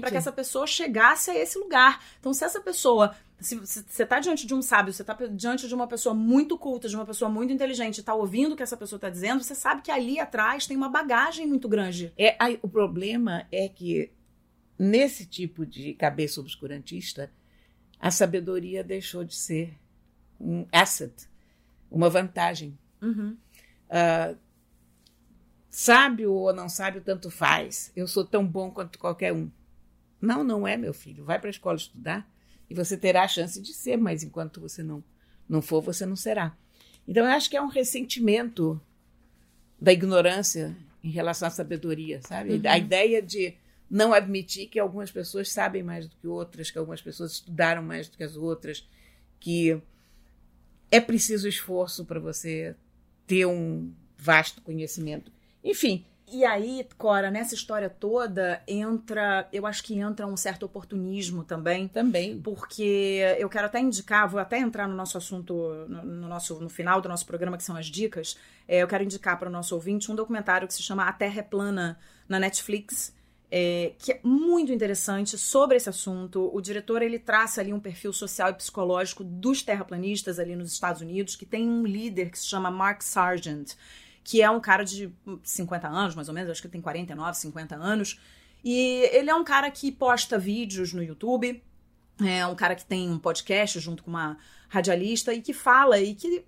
S2: para que essa pessoa chegasse a esse lugar. Então, se essa pessoa se você está diante de um sábio, você está diante de uma pessoa muito culta, de uma pessoa muito inteligente, está ouvindo o que essa pessoa está dizendo, você sabe que ali atrás tem uma bagagem muito grande.
S3: É, aí, o problema é que nesse tipo de cabeça obscurantista, a sabedoria deixou de ser um asset uma vantagem.
S2: Uhum.
S3: Uh, sábio ou não sábio, tanto faz. Eu sou tão bom quanto qualquer um. Não, não é, meu filho. Vai para a escola estudar e você terá a chance de ser, mas enquanto você não, não for, você não será. Então, eu acho que é um ressentimento da ignorância em relação à sabedoria, sabe? Uhum. A ideia de não admitir que algumas pessoas sabem mais do que outras, que algumas pessoas estudaram mais do que as outras, que é preciso esforço para você ter um vasto conhecimento. Enfim.
S2: E aí, Cora, nessa história toda entra, eu acho que entra um certo oportunismo também.
S3: Também.
S2: Porque eu quero até indicar, vou até entrar no nosso assunto, no, no nosso, no final do nosso programa, que são as dicas. É, eu quero indicar para o nosso ouvinte um documentário que se chama A Terra é Plana, na Netflix é, que é muito interessante sobre esse assunto. O diretor ele traça ali um perfil social e psicológico dos terraplanistas ali nos Estados Unidos, que tem um líder que se chama Mark Sargent, que é um cara de 50 anos, mais ou menos, acho que ele tem 49, 50 anos. E ele é um cara que posta vídeos no YouTube, é um cara que tem um podcast junto com uma radialista e que fala e que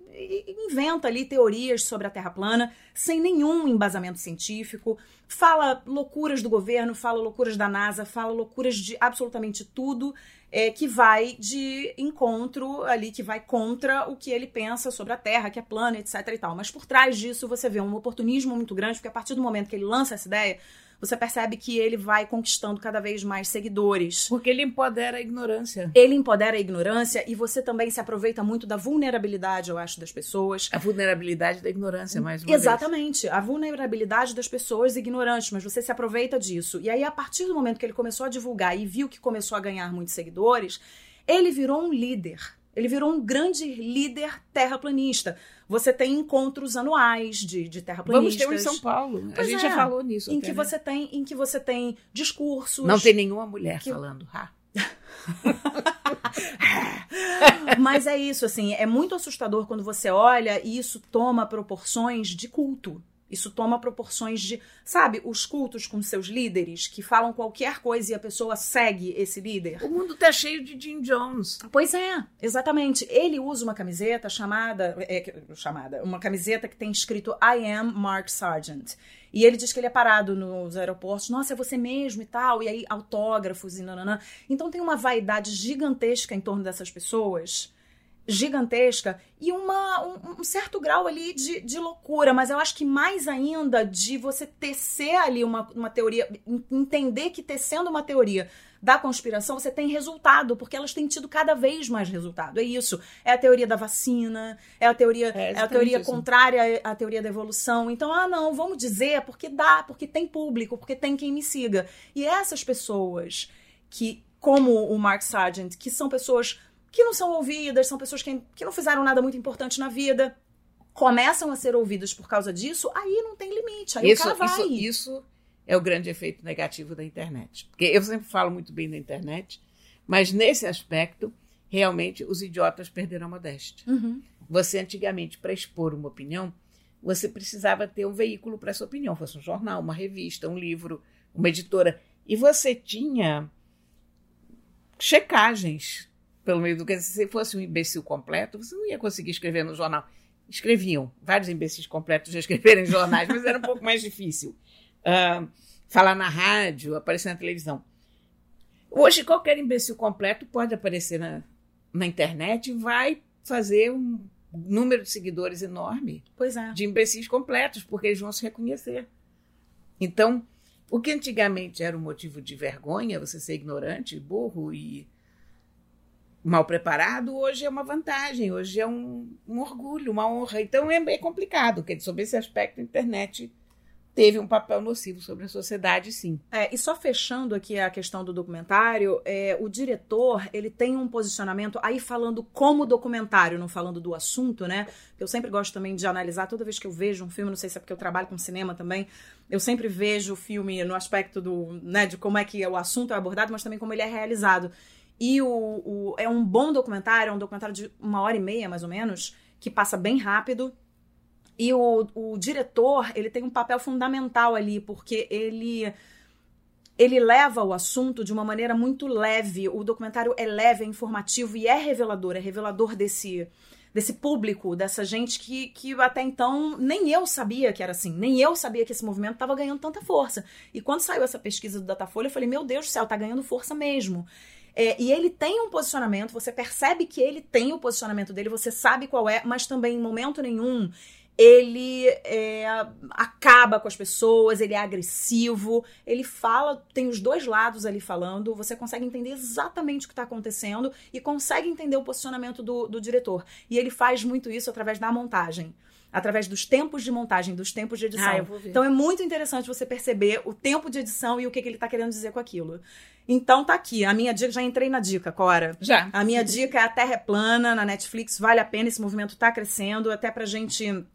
S2: inventa ali teorias sobre a Terra plana sem nenhum embasamento científico, fala loucuras do governo, fala loucuras da NASA, fala loucuras de absolutamente tudo é, que vai de encontro ali, que vai contra o que ele pensa sobre a Terra, que é plana, etc e tal. Mas por trás disso você vê um oportunismo muito grande, porque a partir do momento que ele lança essa ideia, você percebe que ele vai conquistando cada vez mais seguidores.
S3: Porque ele empodera a ignorância.
S2: Ele empodera a ignorância e você também se aproveita muito da vulnerabilidade, eu acho, das pessoas.
S3: A vulnerabilidade da ignorância, mais uma
S2: Exatamente.
S3: Vez.
S2: A vulnerabilidade das pessoas ignorantes, mas você se aproveita disso. E aí, a partir do momento que ele começou a divulgar e viu que começou a ganhar muitos seguidores, ele virou um líder. Ele virou um grande líder terraplanista. Você tem encontros anuais de, de terraplanistas.
S3: Vamos ter um em São Paulo. Pois a gente é, já falou nisso.
S2: Em até, que né? você tem, em que você tem discursos.
S3: Não tem nenhuma mulher que... falando. Ha.
S2: Mas é isso, assim, é muito assustador quando você olha e isso toma proporções de culto. Isso toma proporções de, sabe, os cultos com seus líderes que falam qualquer coisa e a pessoa segue esse líder.
S3: O mundo tá cheio de Jim Jones.
S2: Pois é, exatamente. Ele usa uma camiseta chamada, é, chamada, uma camiseta que tem escrito I am Mark Sargent. E ele diz que ele é parado nos aeroportos, nossa, é você mesmo e tal, e aí autógrafos e nananã. Então tem uma vaidade gigantesca em torno dessas pessoas gigantesca e uma, um, um, certo grau ali de, de loucura, mas eu acho que mais ainda de você tecer ali uma, uma teoria, entender que tecendo uma teoria da conspiração, você tem resultado, porque elas têm tido cada vez mais resultado. É isso. É a teoria da vacina, é a teoria, é, é a teoria isso. contrária à teoria da evolução. Então, ah, não, vamos dizer porque dá, porque tem público, porque tem quem me siga. E essas pessoas que, como o Mark Sargent, que são pessoas que não são ouvidas, são pessoas que, que não fizeram nada muito importante na vida, começam a ser ouvidas por causa disso, aí não tem limite, aí isso, o cara vai.
S3: Isso, isso é o grande efeito negativo da internet. Porque eu sempre falo muito bem da internet, mas nesse aspecto, realmente, os idiotas perderam a modéstia.
S2: Uhum.
S3: Você, antigamente, para expor uma opinião, você precisava ter um veículo para essa opinião, fosse um jornal, uma revista, um livro, uma editora. E você tinha checagens pelo meio do que se fosse um imbecil completo, você não ia conseguir escrever no jornal. Escreviam, vários imbecis completos já escreveram em jornais, mas era um pouco mais difícil. Uh, falar na rádio, aparecer na televisão. Hoje, qualquer imbecil completo pode aparecer na, na internet e vai fazer um número de seguidores enorme
S2: pois é.
S3: de imbecis completos, porque eles vão se reconhecer. Então, o que antigamente era um motivo de vergonha, você ser ignorante, burro e mal preparado, hoje é uma vantagem, hoje é um, um orgulho, uma honra. Então é, é complicado, porque sobre esse aspecto a internet teve um papel nocivo sobre a sociedade, sim.
S2: É, e só fechando aqui a questão do documentário, é, o diretor ele tem um posicionamento aí falando como documentário, não falando do assunto, né? Eu sempre gosto também de analisar toda vez que eu vejo um filme, não sei se é porque eu trabalho com cinema também, eu sempre vejo o filme no aspecto do, né, de como é que o assunto é abordado, mas também como ele é realizado. E o, o é um bom documentário, é um documentário de uma hora e meia mais ou menos, que passa bem rápido e o, o diretor, ele tem um papel fundamental ali, porque ele ele leva o assunto de uma maneira muito leve. O documentário é leve, é informativo e é revelador, é revelador desse desse público, dessa gente que, que até então nem eu sabia que era assim, nem eu sabia que esse movimento estava ganhando tanta força. E quando saiu essa pesquisa do Datafolha, eu falei, meu Deus do céu, tá ganhando força mesmo. É, e ele tem um posicionamento, você percebe que ele tem o posicionamento dele, você sabe qual é, mas também em momento nenhum ele é, acaba com as pessoas, ele é agressivo, ele fala, tem os dois lados ali falando, você consegue entender exatamente o que está acontecendo e consegue entender o posicionamento do, do diretor. E ele faz muito isso através da montagem através dos tempos de montagem, dos tempos de edição. Ah, então é muito interessante você perceber o tempo de edição e o que, que ele está querendo dizer com aquilo. Então tá aqui, a minha dica, já entrei na dica, Cora.
S3: Já.
S2: A minha dica é A Terra é Plana, na Netflix, vale a pena, esse movimento está crescendo, até pra gente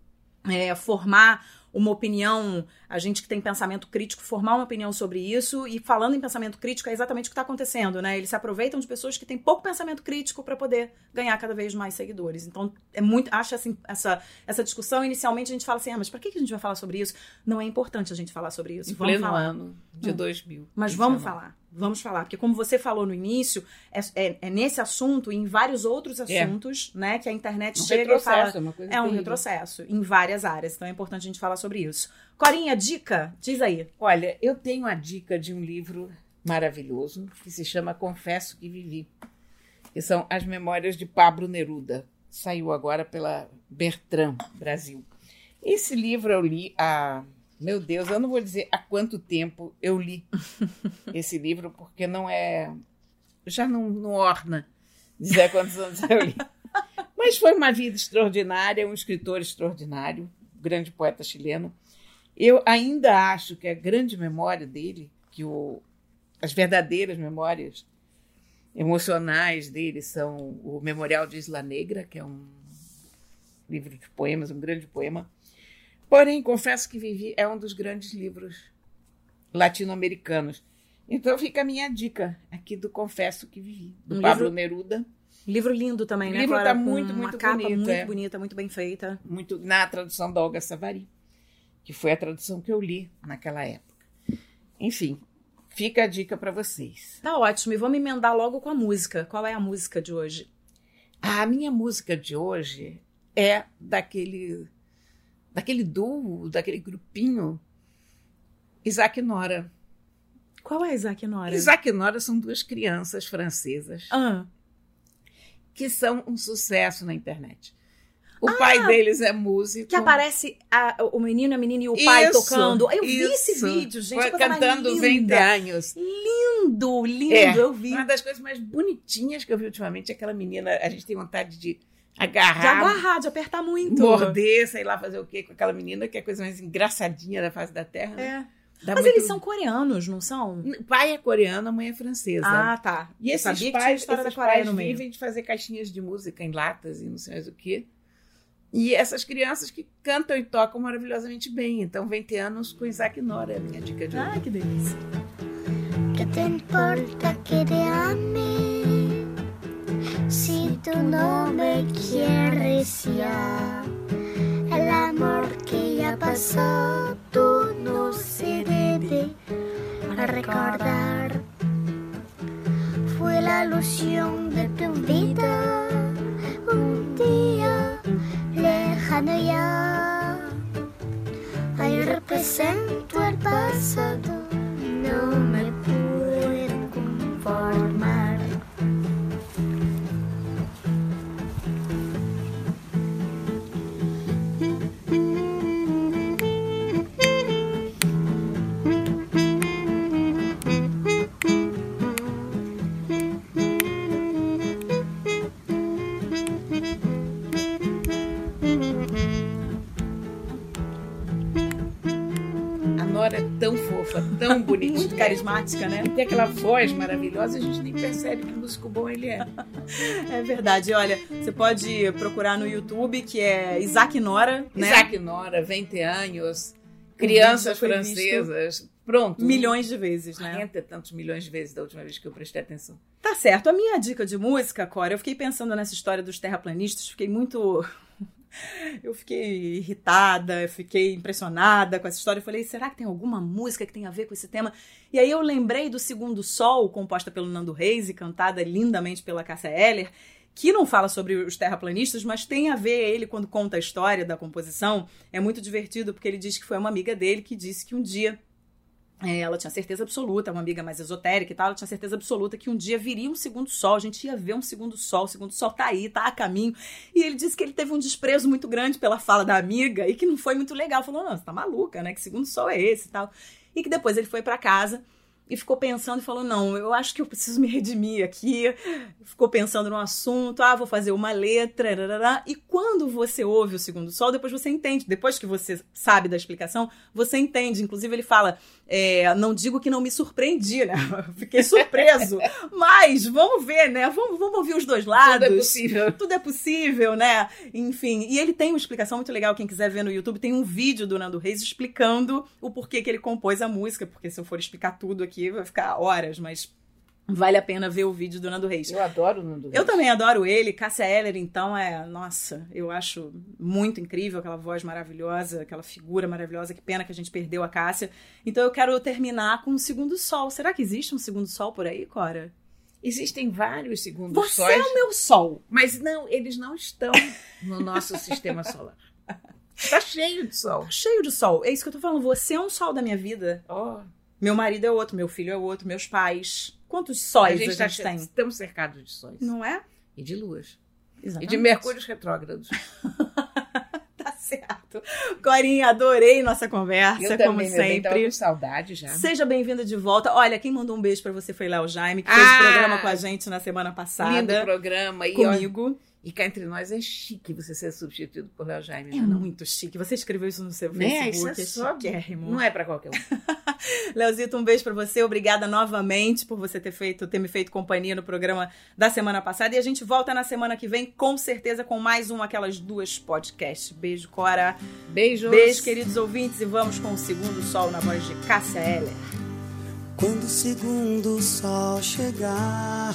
S2: é, formar uma opinião, a gente que tem pensamento crítico, formar uma opinião sobre isso. E falando em pensamento crítico, é exatamente o que está acontecendo, né? Eles se aproveitam de pessoas que têm pouco pensamento crítico para poder ganhar cada vez mais seguidores. Então, é muito. Acho assim, essa, essa discussão, inicialmente a gente fala assim, ah, mas para que a gente vai falar sobre isso? Não é importante a gente falar sobre isso.
S3: Em vamos pleno falar. ano de hum. 2000.
S2: Mas vamos falar. Vamos falar, porque como você falou no início, é, é, é nesse assunto e em vários outros é. assuntos, é. né, que a internet um chega e fala. É, uma coisa é um retrocesso em várias áreas. Então é importante a gente falar sobre isso. Corinha, dica? Diz aí.
S3: Olha, eu tenho a dica de um livro maravilhoso que se chama Confesso que Vivi, que são as memórias de Pablo Neruda. Saiu agora pela Bertrand Brasil. Esse livro eu li há meu Deus, eu não vou dizer há quanto tempo eu li esse livro, porque não é. Já não, não orna dizer quantos anos eu li. Mas foi uma vida extraordinária, um escritor extraordinário, grande poeta chileno. Eu ainda acho que a grande memória dele, que o, as verdadeiras memórias emocionais dele são o Memorial de Isla Negra, que é um livro de poemas, um grande poema, Porém, confesso que Vivi é um dos grandes livros latino-americanos. Então fica a minha dica aqui do Confesso que Vivi, do um Pablo livro, Neruda.
S2: Livro lindo também,
S3: né? O livro está muito, muito uma capa
S2: bonito.
S3: Muito
S2: é. bonita, muito bem feita.
S3: Muito na tradução da Olga Savari, que foi a tradução que eu li naquela época. Enfim, fica a dica para vocês.
S2: Tá ótimo. E vamos emendar logo com a música. Qual é a música de hoje?
S3: A minha música de hoje é daquele daquele duo, daquele grupinho, Isaac e Nora.
S2: Qual é Isaac e Nora?
S3: Isaac e Nora são duas crianças francesas
S2: ah.
S3: que são um sucesso na internet. O ah, pai deles é músico.
S2: Que aparece a, o menino, a menina e o pai isso, tocando. Eu vi esse vídeo, gente. Foi
S3: cantando 20 anos.
S2: Lindo, lindo, é, eu vi.
S3: Uma das coisas mais bonitinhas que eu vi ultimamente é aquela menina. A gente tem vontade de agarrar.
S2: De agarrar, de apertar muito.
S3: Morder, sei lá, fazer o quê com aquela menina, que é a coisa mais engraçadinha da face da Terra. Né?
S2: É. Dá Mas muito... eles são coreanos, não são?
S3: O pai é coreano, a mãe é francesa.
S2: Ah, tá.
S3: E esses
S2: Sabia
S3: pais,
S2: esses
S3: da pais vivem de fazer caixinhas de música em latas e não sei mais o quê. E essas crianças que cantam e tocam maravilhosamente bem. Então, 20 anos com Isaac Nora é a minha dica de
S2: hoje. Ah, que delícia.
S5: Que te importa que te ame? Tú no me quieres el amor que ya pasó, tú no se debe recordar. Fue la ilusión de tu vida, un día lejano ya. Ahí represento el pasado, no me puedo
S3: moça tão bonitinha.
S2: Muito carismática, né?
S3: E tem aquela voz maravilhosa, a gente nem percebe que músico bom ele é.
S2: É verdade. Olha, você pode procurar no YouTube, que é Isaac Nora, né?
S3: Isaac Nora, 20 anos, crianças francesas. Pronto.
S2: Milhões de vezes, né?
S3: 40 e tantos milhões de vezes da última vez que eu prestei atenção.
S2: Tá certo. A minha dica de música, Cora, eu fiquei pensando nessa história dos terraplanistas, fiquei muito. Eu fiquei irritada, eu fiquei impressionada com essa história. Eu falei, será que tem alguma música que tem a ver com esse tema? E aí eu lembrei do Segundo Sol, composta pelo Nando Reis e cantada lindamente pela Cássia Eller, que não fala sobre os terraplanistas, mas tem a ver ele quando conta a história da composição. É muito divertido porque ele diz que foi uma amiga dele que disse que um dia ela tinha certeza absoluta, uma amiga mais esotérica e tal, ela tinha certeza absoluta que um dia viria um segundo sol, a gente ia ver um segundo sol, o segundo sol tá aí, tá a caminho. E ele disse que ele teve um desprezo muito grande pela fala da amiga e que não foi muito legal. Falou, não, você tá maluca, né? Que segundo sol é esse e tal. E que depois ele foi para casa e ficou pensando e falou: Não, eu acho que eu preciso me redimir aqui. Ficou pensando no assunto, ah, vou fazer uma letra. Rarará. E quando você ouve o segundo sol, depois você entende. Depois que você sabe da explicação, você entende. Inclusive, ele fala: é, Não digo que não me surpreendi, né? Fiquei surpreso. Mas vamos ver, né? Vamos, vamos ouvir os dois lados.
S3: Tudo é possível.
S2: Tudo é possível, né? Enfim. E ele tem uma explicação muito legal. Quem quiser ver no YouTube, tem um vídeo do Nando Reis explicando o porquê que ele compôs a música. Porque se eu for explicar tudo aqui, aqui vai ficar horas, mas vale a pena ver o vídeo do Nando Reis.
S3: Eu adoro o Nando Reis.
S2: Eu também adoro ele. Cássia Eller, então, é. Nossa, eu acho muito incrível aquela voz maravilhosa, aquela figura maravilhosa. Que pena que a gente perdeu a Cássia. Então eu quero terminar com o segundo sol. Será que existe um segundo sol por aí, Cora?
S3: Existem vários segundos
S2: Você
S3: sóis,
S2: é o meu sol.
S3: mas não, eles não estão no nosso sistema solar. Está cheio de sol.
S2: Cheio de sol. É isso que eu tô falando. Você é um sol da minha vida.
S3: Oh,
S2: Meu marido é outro, meu filho é outro, meus pais. Quantos sóis a gente,
S3: tá-
S2: tem?
S3: estamos cercados de sóis.
S2: Não é?
S3: E de luas. E
S2: Exatamente.
S3: de mercúrios retrógrados.
S2: Tá certo. Corinha, adorei nossa conversa,
S3: Eu
S2: como
S3: também,
S2: sempre.
S3: com saudade já.
S2: Seja bem-vinda de volta. Olha, quem mandou um beijo pra você foi Léo Jaime, que fez
S3: Ah!
S2: o programa com a gente na semana
S3: Lindo
S2: passada.
S3: programa. E,
S2: Comigo.
S3: E cá entre nós é chique você ser substituído por Léo Jaime.
S2: É
S3: não?
S2: muito chique. Você escreveu isso no seu
S3: Né? Isso
S2: Facebook.
S3: é só-
S2: chiquérrimo.
S3: Não é pra qualquer um.
S2: Leozito, um beijo pra você. Obrigada novamente por você ter feito, ter me feito companhia no programa da semana passada. E a gente volta na semana que vem, com certeza, com mais um Aquelas Duas Podcast. Beijo, Cora.
S3: Beijos.
S2: Beijo, queridos ouvintes. E vamos com o segundo sol na voz de Cássia Eller.
S6: Quando o segundo sol chegar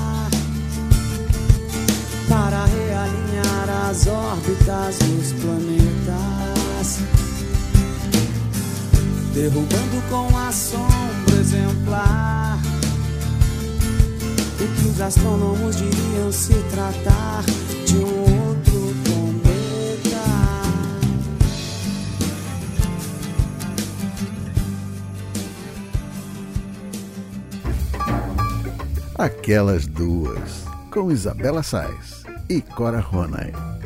S6: para realinhar as órbitas dos planetas, derrubando com assombro exemplar o que os astrônomos diriam se tratar de um outro cometa.
S1: Aquelas duas, com Isabela Sais e Cora Ronay.